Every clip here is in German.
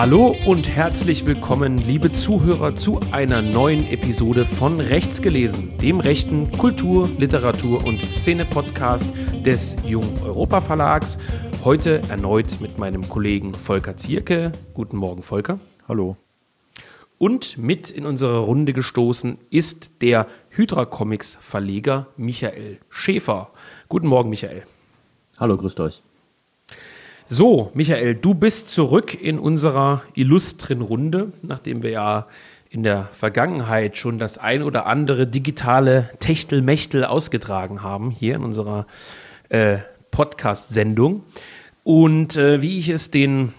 Hallo und herzlich willkommen, liebe Zuhörer, zu einer neuen Episode von Rechts gelesen, dem rechten Kultur-, Literatur- und Szene-Podcast des Jung Europa Verlags. Heute erneut mit meinem Kollegen Volker Zierke. Guten Morgen, Volker. Hallo. Und mit in unsere Runde gestoßen ist der Hydra Comics Verleger Michael Schäfer. Guten Morgen, Michael. Hallo, grüßt euch. So, Michael, du bist zurück in unserer illustren Runde, nachdem wir ja in der Vergangenheit schon das ein oder andere digitale Techtelmechtel ausgetragen haben, hier in unserer äh, Podcast-Sendung. Und äh, wie ich es den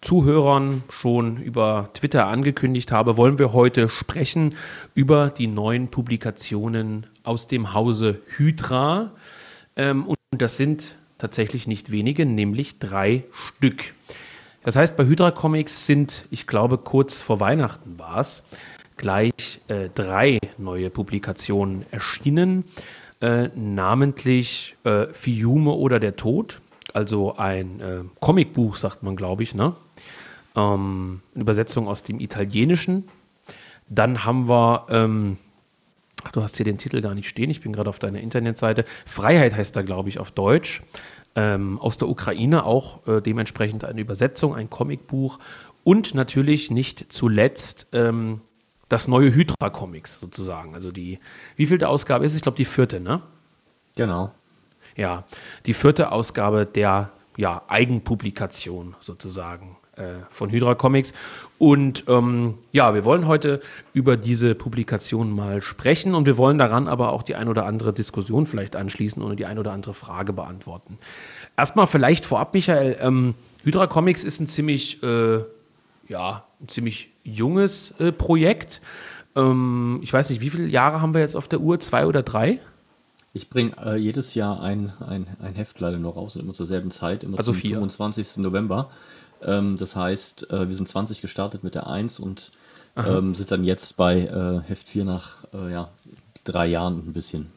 Zuhörern schon über Twitter angekündigt habe, wollen wir heute sprechen über die neuen Publikationen aus dem Hause Hydra. Ähm, und das sind tatsächlich nicht wenige, nämlich drei Stück. Das heißt, bei Hydra Comics sind, ich glaube, kurz vor Weihnachten war es, gleich äh, drei neue Publikationen erschienen, äh, namentlich äh, Fiume oder der Tod, also ein äh, Comicbuch, sagt man, glaube ich, ne? Ähm, eine Übersetzung aus dem Italienischen. Dann haben wir ähm, Ach, du hast hier den Titel gar nicht stehen. Ich bin gerade auf deiner Internetseite. Freiheit heißt da, glaube ich, auf Deutsch. Ähm, aus der Ukraine auch äh, dementsprechend eine Übersetzung, ein Comicbuch. Und natürlich nicht zuletzt ähm, das neue Hydra Comics sozusagen. Also die, wie viel der Ausgabe ist es? Ich glaube, die vierte, ne? Genau. Ja, die vierte Ausgabe der ja, Eigenpublikation sozusagen von Hydra Comics. Und ähm, ja, wir wollen heute über diese Publikation mal sprechen und wir wollen daran aber auch die ein oder andere Diskussion vielleicht anschließen und die ein oder andere Frage beantworten. Erstmal vielleicht vorab, Michael, ähm, Hydra Comics ist ein ziemlich, äh, ja, ein ziemlich junges äh, Projekt. Ähm, ich weiß nicht, wie viele Jahre haben wir jetzt auf der Uhr? Zwei oder drei? Ich bringe äh, jedes Jahr ein, ein, ein Heft leider noch raus, immer zur selben Zeit, immer also zum vier. 25. November. Ähm, das heißt, äh, wir sind 20 gestartet mit der 1 und ähm, sind dann jetzt bei äh, Heft 4 nach äh, ja, drei Jahren und ein bisschen.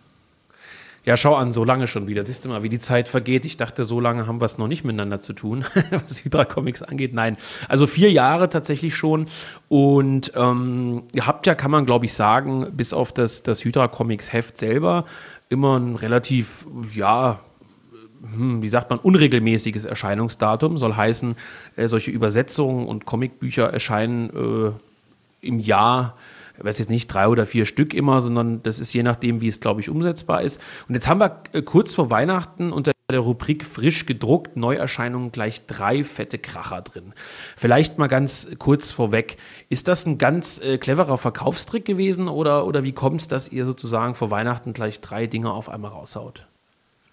Ja, schau an, so lange schon wieder. Siehst du mal, wie die Zeit vergeht. Ich dachte, so lange haben wir es noch nicht miteinander zu tun, was Hydra Comics angeht. Nein, also vier Jahre tatsächlich schon. Und ähm, ihr habt ja, kann man glaube ich sagen, bis auf das, das Hydra Comics Heft selber immer ein relativ, ja, wie sagt man, unregelmäßiges Erscheinungsdatum. Soll heißen, äh, solche Übersetzungen und Comicbücher erscheinen äh, im Jahr, ich weiß jetzt nicht drei oder vier Stück immer, sondern das ist je nachdem, wie es, glaube ich, umsetzbar ist. Und jetzt haben wir äh, kurz vor Weihnachten unter der Rubrik frisch gedruckt, Neuerscheinungen gleich drei fette Kracher drin. Vielleicht mal ganz kurz vorweg, ist das ein ganz äh, cleverer Verkaufstrick gewesen oder, oder wie kommt es, dass ihr sozusagen vor Weihnachten gleich drei Dinge auf einmal raushaut?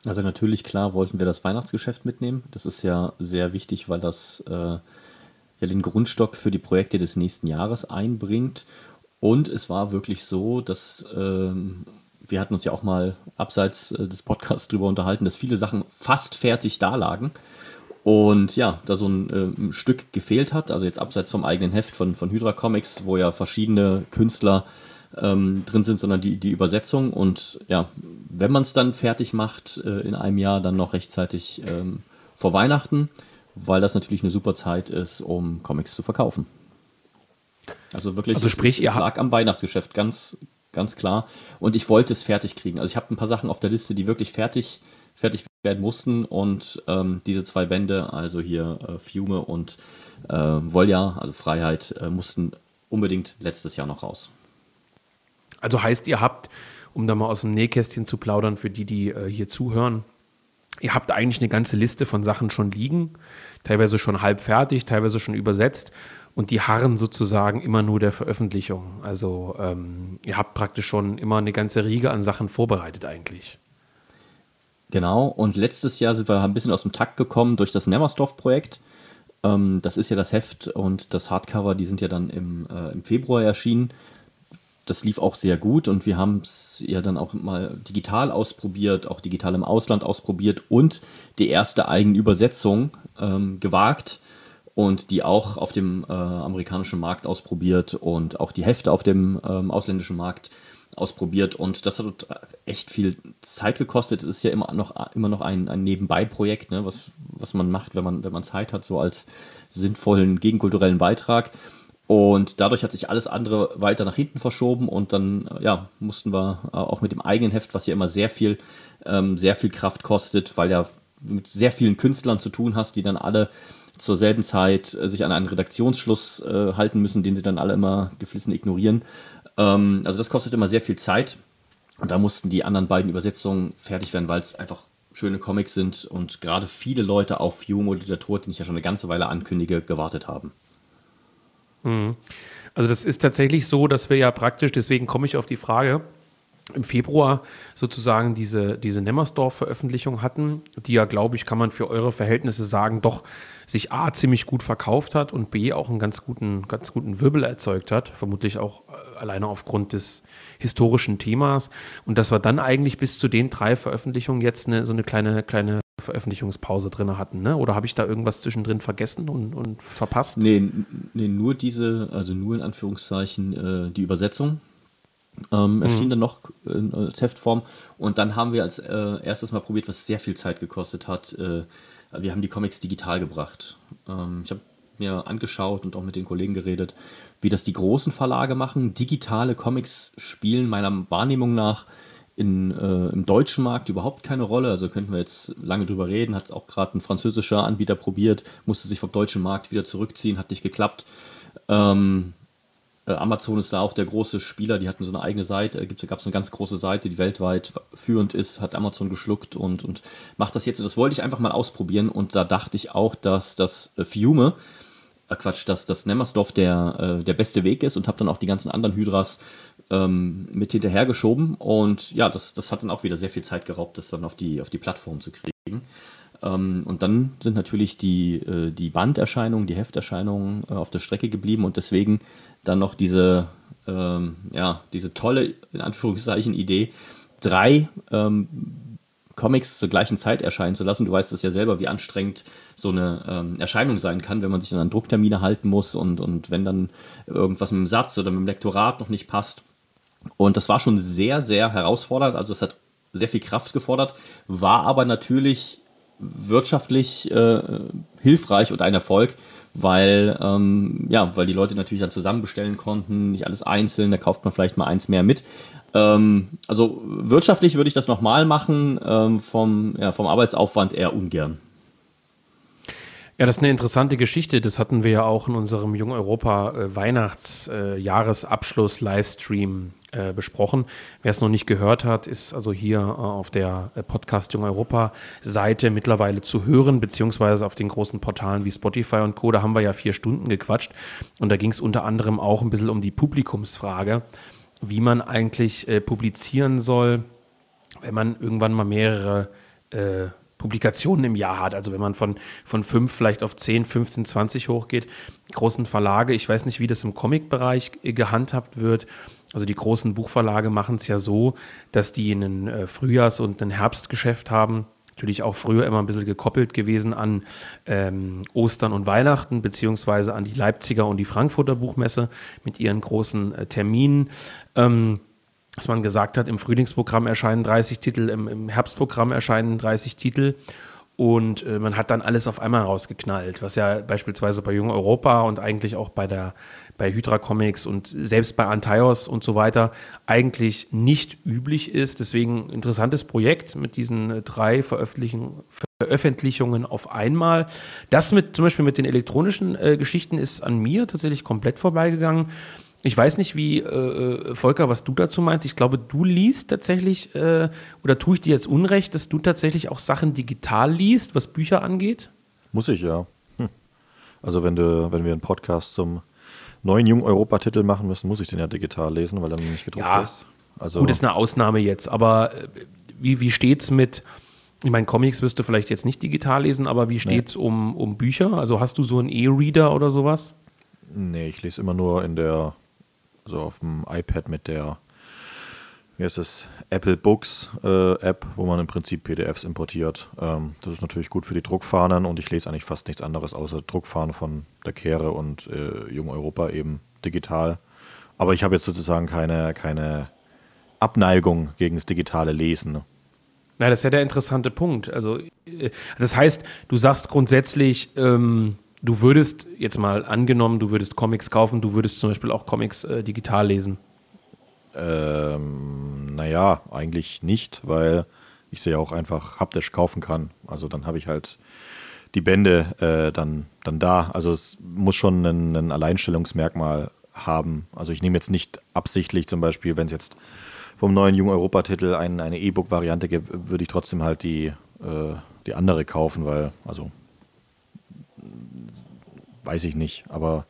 Also natürlich, klar, wollten wir das Weihnachtsgeschäft mitnehmen. Das ist ja sehr wichtig, weil das äh, ja den Grundstock für die Projekte des nächsten Jahres einbringt. Und es war wirklich so, dass ähm, wir hatten uns ja auch mal abseits äh, des Podcasts drüber unterhalten, dass viele Sachen fast fertig da lagen. Und ja, da so ein, äh, Stück gefehlt hat, also jetzt abseits vom eigenen Heft von, von Hydra Comics, wo ja verschiedene Künstler ähm, drin sind, sondern die, die Übersetzung. Und ja, wenn man es dann fertig macht äh, in einem Jahr, dann noch rechtzeitig ähm, vor Weihnachten, weil das natürlich eine super Zeit ist, um Comics zu verkaufen. Also wirklich, also sprich, es, es lag am Weihnachtsgeschäft, ganz, ganz klar. Und ich wollte es fertig kriegen. Also ich habe ein paar Sachen auf der Liste, die wirklich fertig, fertig werden mussten. Und ähm, diese zwei Bände, also hier äh, Fiume und äh, Volja, also Freiheit, äh, mussten unbedingt letztes Jahr noch raus. Also heißt, ihr habt, um da mal aus dem Nähkästchen zu plaudern, für die, die äh, hier zuhören, ihr habt eigentlich eine ganze Liste von Sachen schon liegen, teilweise schon halb fertig, teilweise schon übersetzt und die harren sozusagen immer nur der Veröffentlichung. Also ähm, ihr habt praktisch schon immer eine ganze Riege an Sachen vorbereitet eigentlich. Genau, und letztes Jahr sind wir ein bisschen aus dem Takt gekommen durch das Nemmersdorf-Projekt. Ähm, das ist ja das Heft und das Hardcover, die sind ja dann im, äh, im Februar erschienen das lief auch sehr gut und wir haben es ja dann auch mal digital ausprobiert, auch digital im Ausland ausprobiert und die erste eigene Übersetzung ähm, gewagt und die auch auf dem äh, amerikanischen Markt ausprobiert und auch die Hefte auf dem ähm, ausländischen Markt ausprobiert und das hat echt viel Zeit gekostet. Es ist ja immer noch, immer noch ein, ein Nebenbei-Projekt, ne, was, was man macht, wenn man, wenn man Zeit hat, so als sinnvollen gegenkulturellen Beitrag. Und dadurch hat sich alles andere weiter nach hinten verschoben und dann ja, mussten wir auch mit dem eigenen Heft, was ja immer sehr viel, ähm, sehr viel Kraft kostet, weil ja mit sehr vielen Künstlern zu tun hast, die dann alle zur selben Zeit äh, sich an einen Redaktionsschluss äh, halten müssen, den sie dann alle immer geflissen ignorieren. Ähm, also das kostet immer sehr viel Zeit. Und da mussten die anderen beiden Übersetzungen fertig werden, weil es einfach schöne Comics sind und gerade viele Leute auf Humo Literatur, den ich ja schon eine ganze Weile ankündige, gewartet haben. Mhm. Also das ist tatsächlich so, dass wir ja praktisch, deswegen komme ich auf die Frage, im Februar sozusagen diese, diese Nemmersdorf-Veröffentlichung hatten, die ja, glaube ich, kann man für eure Verhältnisse sagen, doch sich A ziemlich gut verkauft hat und B auch einen ganz guten, ganz guten Wirbel erzeugt hat, vermutlich auch äh, alleine aufgrund des historischen Themas. Und dass wir dann eigentlich bis zu den drei Veröffentlichungen jetzt eine, so eine kleine, kleine Veröffentlichungspause drin hatten, ne? Oder habe ich da irgendwas zwischendrin vergessen und, und verpasst? Nee, nee, nur diese, also nur in Anführungszeichen äh, die Übersetzung ähm, erschien mhm. dann noch in, als Heftform. Und dann haben wir als äh, erstes mal probiert, was sehr viel Zeit gekostet hat. Äh, wir haben die Comics digital gebracht. Ähm, ich habe mir angeschaut und auch mit den Kollegen geredet, wie das die großen Verlage machen. Digitale Comics spielen meiner Wahrnehmung nach in, äh, im deutschen Markt überhaupt keine Rolle. Also könnten wir jetzt lange drüber reden. Hat auch gerade ein französischer Anbieter probiert, musste sich vom deutschen Markt wieder zurückziehen, hat nicht geklappt. Ähm, äh, Amazon ist da auch der große Spieler, die hatten so eine eigene Seite, äh, gab es eine ganz große Seite, die weltweit führend ist, hat Amazon geschluckt und, und macht das jetzt. Und das wollte ich einfach mal ausprobieren und da dachte ich auch, dass das äh, Fiume, äh, Quatsch, dass das Nemmersdorf der, äh, der beste Weg ist und habe dann auch die ganzen anderen Hydras ähm, mit hinterhergeschoben. Und ja, das, das hat dann auch wieder sehr viel Zeit geraubt, das dann auf die, auf die Plattform zu kriegen. Ähm, und dann sind natürlich die, äh, die Banderscheinungen, die Hefterscheinungen äh, auf der Strecke geblieben und deswegen dann noch diese, ähm, ja, diese tolle, in Anführungszeichen, Idee, drei ähm, Comics zur gleichen Zeit erscheinen zu lassen. Du weißt es ja selber, wie anstrengend so eine ähm, Erscheinung sein kann, wenn man sich dann an Drucktermine halten muss und, und wenn dann irgendwas mit dem Satz oder mit dem Lektorat noch nicht passt. Und das war schon sehr, sehr herausfordernd. Also es hat sehr viel Kraft gefordert, war aber natürlich wirtschaftlich äh, hilfreich und ein Erfolg, weil, ähm, ja, weil die Leute natürlich dann zusammen bestellen konnten, nicht alles einzeln, da kauft man vielleicht mal eins mehr mit. Ähm, also wirtschaftlich würde ich das nochmal machen, ähm, vom, ja, vom Arbeitsaufwand eher ungern. Ja, das ist eine interessante Geschichte. Das hatten wir ja auch in unserem Jung Europa äh, Weihnachtsjahresabschluss äh, Livestream äh, besprochen. Wer es noch nicht gehört hat, ist also hier auf der Podcast Jung Europa Seite mittlerweile zu hören, beziehungsweise auf den großen Portalen wie Spotify und Co. Da haben wir ja vier Stunden gequatscht und da ging es unter anderem auch ein bisschen um die Publikumsfrage, wie man eigentlich äh, publizieren soll, wenn man irgendwann mal mehrere äh, Publikationen im Jahr hat. Also wenn man von, von fünf vielleicht auf 10, 15, 20 hochgeht. großen Verlage, ich weiß nicht, wie das im Comic-Bereich gehandhabt wird. Also die großen Buchverlage machen es ja so, dass die einen äh, Frühjahrs- und ein Herbstgeschäft haben. Natürlich auch früher immer ein bisschen gekoppelt gewesen an ähm, Ostern und Weihnachten, beziehungsweise an die Leipziger und die Frankfurter Buchmesse mit ihren großen äh, Terminen. Ähm, dass man gesagt hat, im Frühlingsprogramm erscheinen 30 Titel, im, im Herbstprogramm erscheinen 30 Titel. Und äh, man hat dann alles auf einmal rausgeknallt, was ja beispielsweise bei Jung Europa und eigentlich auch bei der bei Hydra Comics und selbst bei Antaios und so weiter eigentlich nicht üblich ist. Deswegen interessantes Projekt mit diesen äh, drei Veröffentlichungen auf einmal. Das mit zum Beispiel mit den elektronischen äh, Geschichten ist an mir tatsächlich komplett vorbeigegangen. Ich weiß nicht, wie, äh, äh, Volker, was du dazu meinst. Ich glaube, du liest tatsächlich, äh, oder tue ich dir jetzt Unrecht, dass du tatsächlich auch Sachen digital liest, was Bücher angeht? Muss ich ja. Hm. Also wenn du, wenn wir einen Podcast zum neuen Jung Europa-Titel machen müssen, muss ich den ja digital lesen, weil er nicht gedruckt ja, ist. Also gut, ist eine Ausnahme jetzt, aber äh, wie, wie es mit, ich meine, Comics wirst du vielleicht jetzt nicht digital lesen, aber wie steht's nee. um, um Bücher? Also hast du so einen E-Reader oder sowas? Nee, ich lese immer nur in der also auf dem iPad mit der, wie heißt es, Apple Books äh, App, wo man im Prinzip PDFs importiert. Ähm, das ist natürlich gut für die Druckfahnen und ich lese eigentlich fast nichts anderes außer Druckfahnen von der Kehre und äh, Jung Europa eben digital. Aber ich habe jetzt sozusagen keine, keine Abneigung gegen das digitale Lesen. Na, das ist ja der interessante Punkt. Also, äh, das heißt, du sagst grundsätzlich, ähm, du würdest jetzt mal angenommen, du würdest Comics kaufen, du würdest zum Beispiel auch Comics äh, digital lesen. Ähm, naja, eigentlich nicht, weil ich sie ja auch einfach haptisch kaufen kann. Also dann habe ich halt die Bände äh, dann, dann da. Also es muss schon ein, ein Alleinstellungsmerkmal haben. Also ich nehme jetzt nicht absichtlich zum Beispiel, wenn es jetzt vom neuen Jung Europa-Titel ein, eine E-Book-Variante gibt, würde ich trotzdem halt die, äh, die andere kaufen, weil, also weiß ich nicht, aber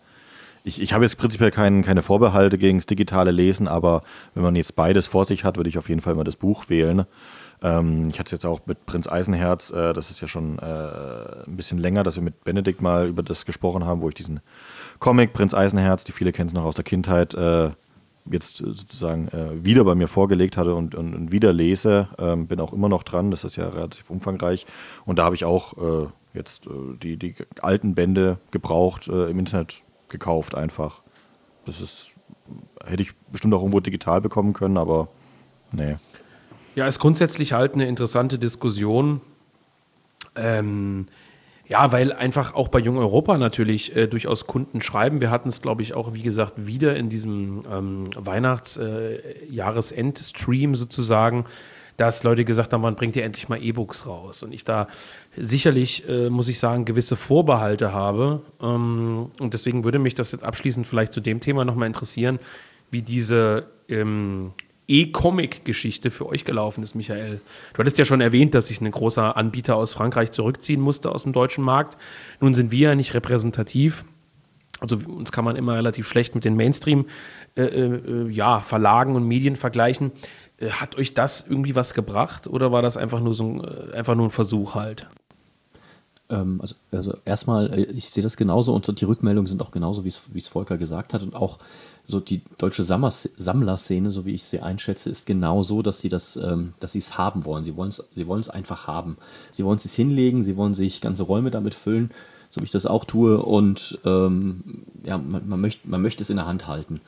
ich, ich habe jetzt prinzipiell kein, keine Vorbehalte gegen das digitale Lesen, aber wenn man jetzt beides vor sich hat, würde ich auf jeden Fall mal das Buch wählen. Ähm, ich hatte es jetzt auch mit Prinz Eisenherz, äh, das ist ja schon äh, ein bisschen länger, dass wir mit Benedikt mal über das gesprochen haben, wo ich diesen Comic Prinz Eisenherz, die viele kennen es noch aus der Kindheit, äh, jetzt sozusagen äh, wieder bei mir vorgelegt hatte und, und, und wieder lese. Ähm, bin auch immer noch dran, das ist ja relativ umfangreich. Und da habe ich auch äh, jetzt äh, die, die alten Bände gebraucht, äh, im Internet gekauft einfach. Das ist, hätte ich bestimmt auch irgendwo digital bekommen können, aber nee. Ja, ist grundsätzlich halt eine interessante Diskussion. Ähm, ja, weil einfach auch bei Jung Europa natürlich äh, durchaus Kunden schreiben. Wir hatten es, glaube ich, auch, wie gesagt, wieder in diesem ähm, Weihnachts-Jahresend-Stream äh, sozusagen, dass Leute gesagt haben, wann bringt ihr endlich mal E-Books raus? Und ich da sicherlich, äh, muss ich sagen, gewisse Vorbehalte habe. Ähm, und deswegen würde mich das jetzt abschließend vielleicht zu dem Thema nochmal interessieren, wie diese ähm, E-Comic-Geschichte für euch gelaufen ist, Michael. Du hattest ja schon erwähnt, dass sich ein großer Anbieter aus Frankreich zurückziehen musste aus dem deutschen Markt. Nun sind wir ja nicht repräsentativ. Also uns kann man immer relativ schlecht mit den Mainstream-Verlagen äh, äh, und Medien vergleichen. Äh, hat euch das irgendwie was gebracht oder war das einfach nur so ein, äh, einfach nur ein Versuch halt? Ähm, also, also erstmal, äh, ich sehe das genauso und die Rückmeldungen sind auch genauso, wie es Volker gesagt hat. Und auch so die deutsche Sammlerszene, so wie ich sie einschätze, ist genau so, dass sie das, ähm, dass sie es haben wollen. Sie wollen es sie einfach haben. Sie wollen es hinlegen, sie wollen sich ganze Räume damit füllen, so wie ich das auch tue. Und ähm, ja, man, man, möchte, man möchte es in der Hand halten.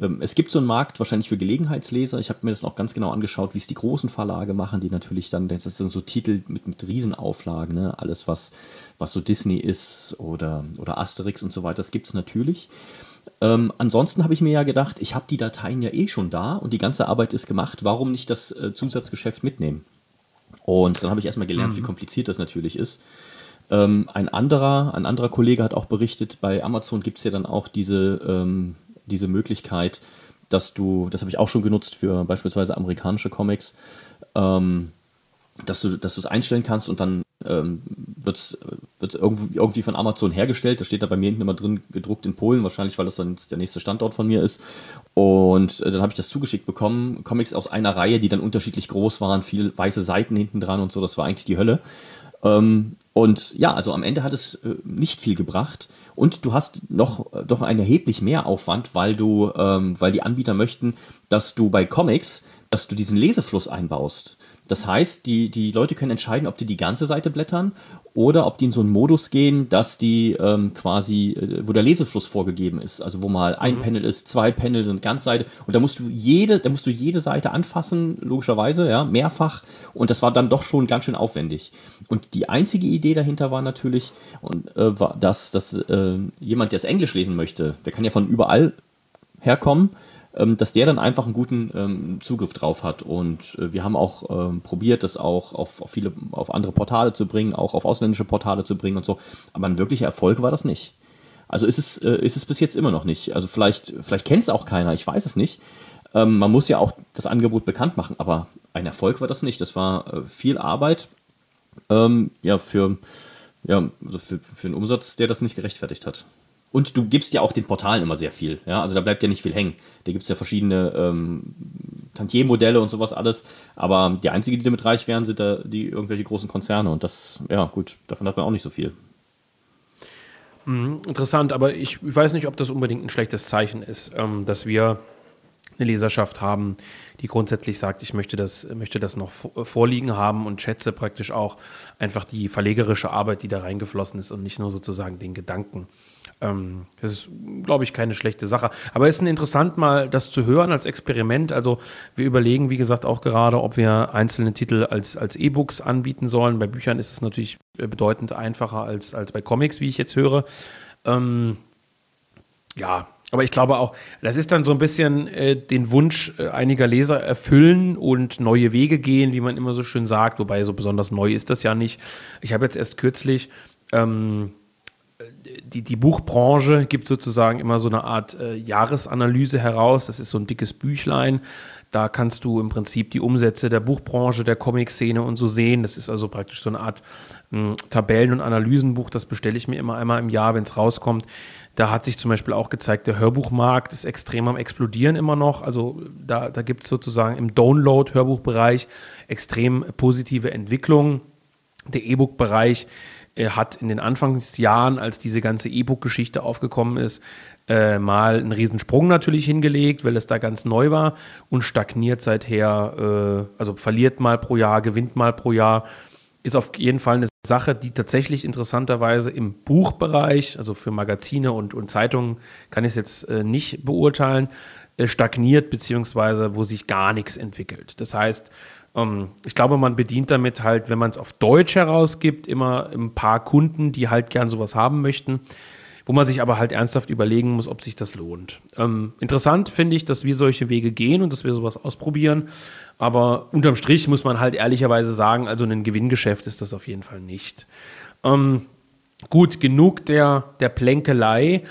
Ähm, es gibt so einen Markt wahrscheinlich für Gelegenheitsleser. Ich habe mir das noch ganz genau angeschaut, wie es die großen Verlage machen, die natürlich dann, das sind so Titel mit, mit Riesenauflagen, ne? alles was, was so Disney ist oder, oder Asterix und so weiter, das gibt es natürlich. Ähm, ansonsten habe ich mir ja gedacht, ich habe die Dateien ja eh schon da und die ganze Arbeit ist gemacht, warum nicht das äh, Zusatzgeschäft mitnehmen? Und dann habe ich erstmal gelernt, mhm. wie kompliziert das natürlich ist. Ähm, ein, anderer, ein anderer Kollege hat auch berichtet, bei Amazon gibt es ja dann auch diese ähm, diese Möglichkeit, dass du, das habe ich auch schon genutzt für beispielsweise amerikanische Comics, ähm, dass du dass einstellen kannst und dann ähm, wird es irgendwie, von Amazon hergestellt. Das steht da bei mir hinten immer drin gedruckt in Polen, wahrscheinlich weil das dann der nächste Standort von mir ist. Und äh, dann habe ich das zugeschickt bekommen. Comics aus einer Reihe, die dann unterschiedlich groß waren, viele weiße Seiten hinten dran und so. Das war eigentlich die Hölle. Ähm, und ja, also am Ende hat es äh, nicht viel gebracht. Und du hast noch äh, doch einen erheblich mehr Aufwand, weil du, ähm, weil die Anbieter möchten, dass du bei Comics, dass du diesen Lesefluss einbaust. Das heißt, die, die Leute können entscheiden, ob die die ganze Seite blättern oder ob die in so einen Modus gehen, dass die ähm, quasi, äh, wo der Lesefluss vorgegeben ist, also wo mal ein mhm. Panel ist, zwei Panel, eine Ganzseite und da musst du jede, da musst du jede Seite anfassen, logischerweise, ja, mehrfach und das war dann doch schon ganz schön aufwendig. Und die einzige Idee dahinter war natürlich, und, äh, war, dass, dass äh, jemand, der es Englisch lesen möchte, der kann ja von überall herkommen dass der dann einfach einen guten ähm, Zugriff drauf hat. Und äh, wir haben auch ähm, probiert, das auch auf, auf, viele, auf andere Portale zu bringen, auch auf ausländische Portale zu bringen und so. Aber ein wirklicher Erfolg war das nicht. Also ist es, äh, ist es bis jetzt immer noch nicht. Also vielleicht, vielleicht kennt es auch keiner, ich weiß es nicht. Ähm, man muss ja auch das Angebot bekannt machen, aber ein Erfolg war das nicht. Das war äh, viel Arbeit ähm, ja, für, ja, also für, für einen Umsatz, der das nicht gerechtfertigt hat. Und du gibst ja auch den Portalen immer sehr viel. Ja? Also da bleibt ja nicht viel hängen. Da gibt es ja verschiedene ähm, Tantier-Modelle und sowas alles. Aber die einzigen, die damit reich werden, sind da die irgendwelche großen Konzerne. Und das, ja gut, davon hat man auch nicht so viel. Mhm, interessant, aber ich weiß nicht, ob das unbedingt ein schlechtes Zeichen ist, ähm, dass wir eine Leserschaft haben, die grundsätzlich sagt, ich möchte das, möchte das noch vorliegen haben und schätze praktisch auch einfach die verlegerische Arbeit, die da reingeflossen ist und nicht nur sozusagen den Gedanken. Ähm, das ist, glaube ich, keine schlechte Sache. Aber es ist interessant, mal das zu hören als Experiment. Also wir überlegen, wie gesagt, auch gerade, ob wir einzelne Titel als, als E-Books anbieten sollen. Bei Büchern ist es natürlich äh, bedeutend einfacher als, als bei Comics, wie ich jetzt höre. Ähm, ja, aber ich glaube auch, das ist dann so ein bisschen äh, den Wunsch äh, einiger Leser erfüllen und neue Wege gehen, wie man immer so schön sagt. Wobei so besonders neu ist das ja nicht. Ich habe jetzt erst kürzlich ähm, die, die Buchbranche gibt sozusagen immer so eine Art äh, Jahresanalyse heraus. Das ist so ein dickes Büchlein. Da kannst du im Prinzip die Umsätze der Buchbranche, der Comic-Szene und so sehen. Das ist also praktisch so eine Art mh, hm, Tabellen- und Analysenbuch. Das bestelle ich mir immer einmal im Jahr, wenn es rauskommt. Da hat sich zum Beispiel auch gezeigt, der Hörbuchmarkt ist extrem am Explodieren immer noch. Also da, da gibt es sozusagen im Download-Hörbuchbereich extrem positive Entwicklungen. Der E-Book-Bereich er hat in den Anfangsjahren, als diese ganze E-Book-Geschichte aufgekommen ist, äh, mal einen Riesensprung natürlich hingelegt, weil es da ganz neu war und stagniert seither, äh, also verliert mal pro Jahr, gewinnt mal pro Jahr. Ist auf jeden Fall eine Sache, die tatsächlich interessanterweise im Buchbereich, also für Magazine und, und Zeitungen, kann ich es jetzt äh, nicht beurteilen, äh, stagniert, beziehungsweise wo sich gar nichts entwickelt. Das heißt, ich glaube, man bedient damit halt, wenn man es auf Deutsch herausgibt, immer ein paar Kunden, die halt gern sowas haben möchten, wo man sich aber halt ernsthaft überlegen muss, ob sich das lohnt. Ähm, interessant finde ich, dass wir solche Wege gehen und dass wir sowas ausprobieren. Aber unterm Strich muss man halt ehrlicherweise sagen, also ein Gewinngeschäft ist das auf jeden Fall nicht. Ähm, gut, genug der, der Plänkelei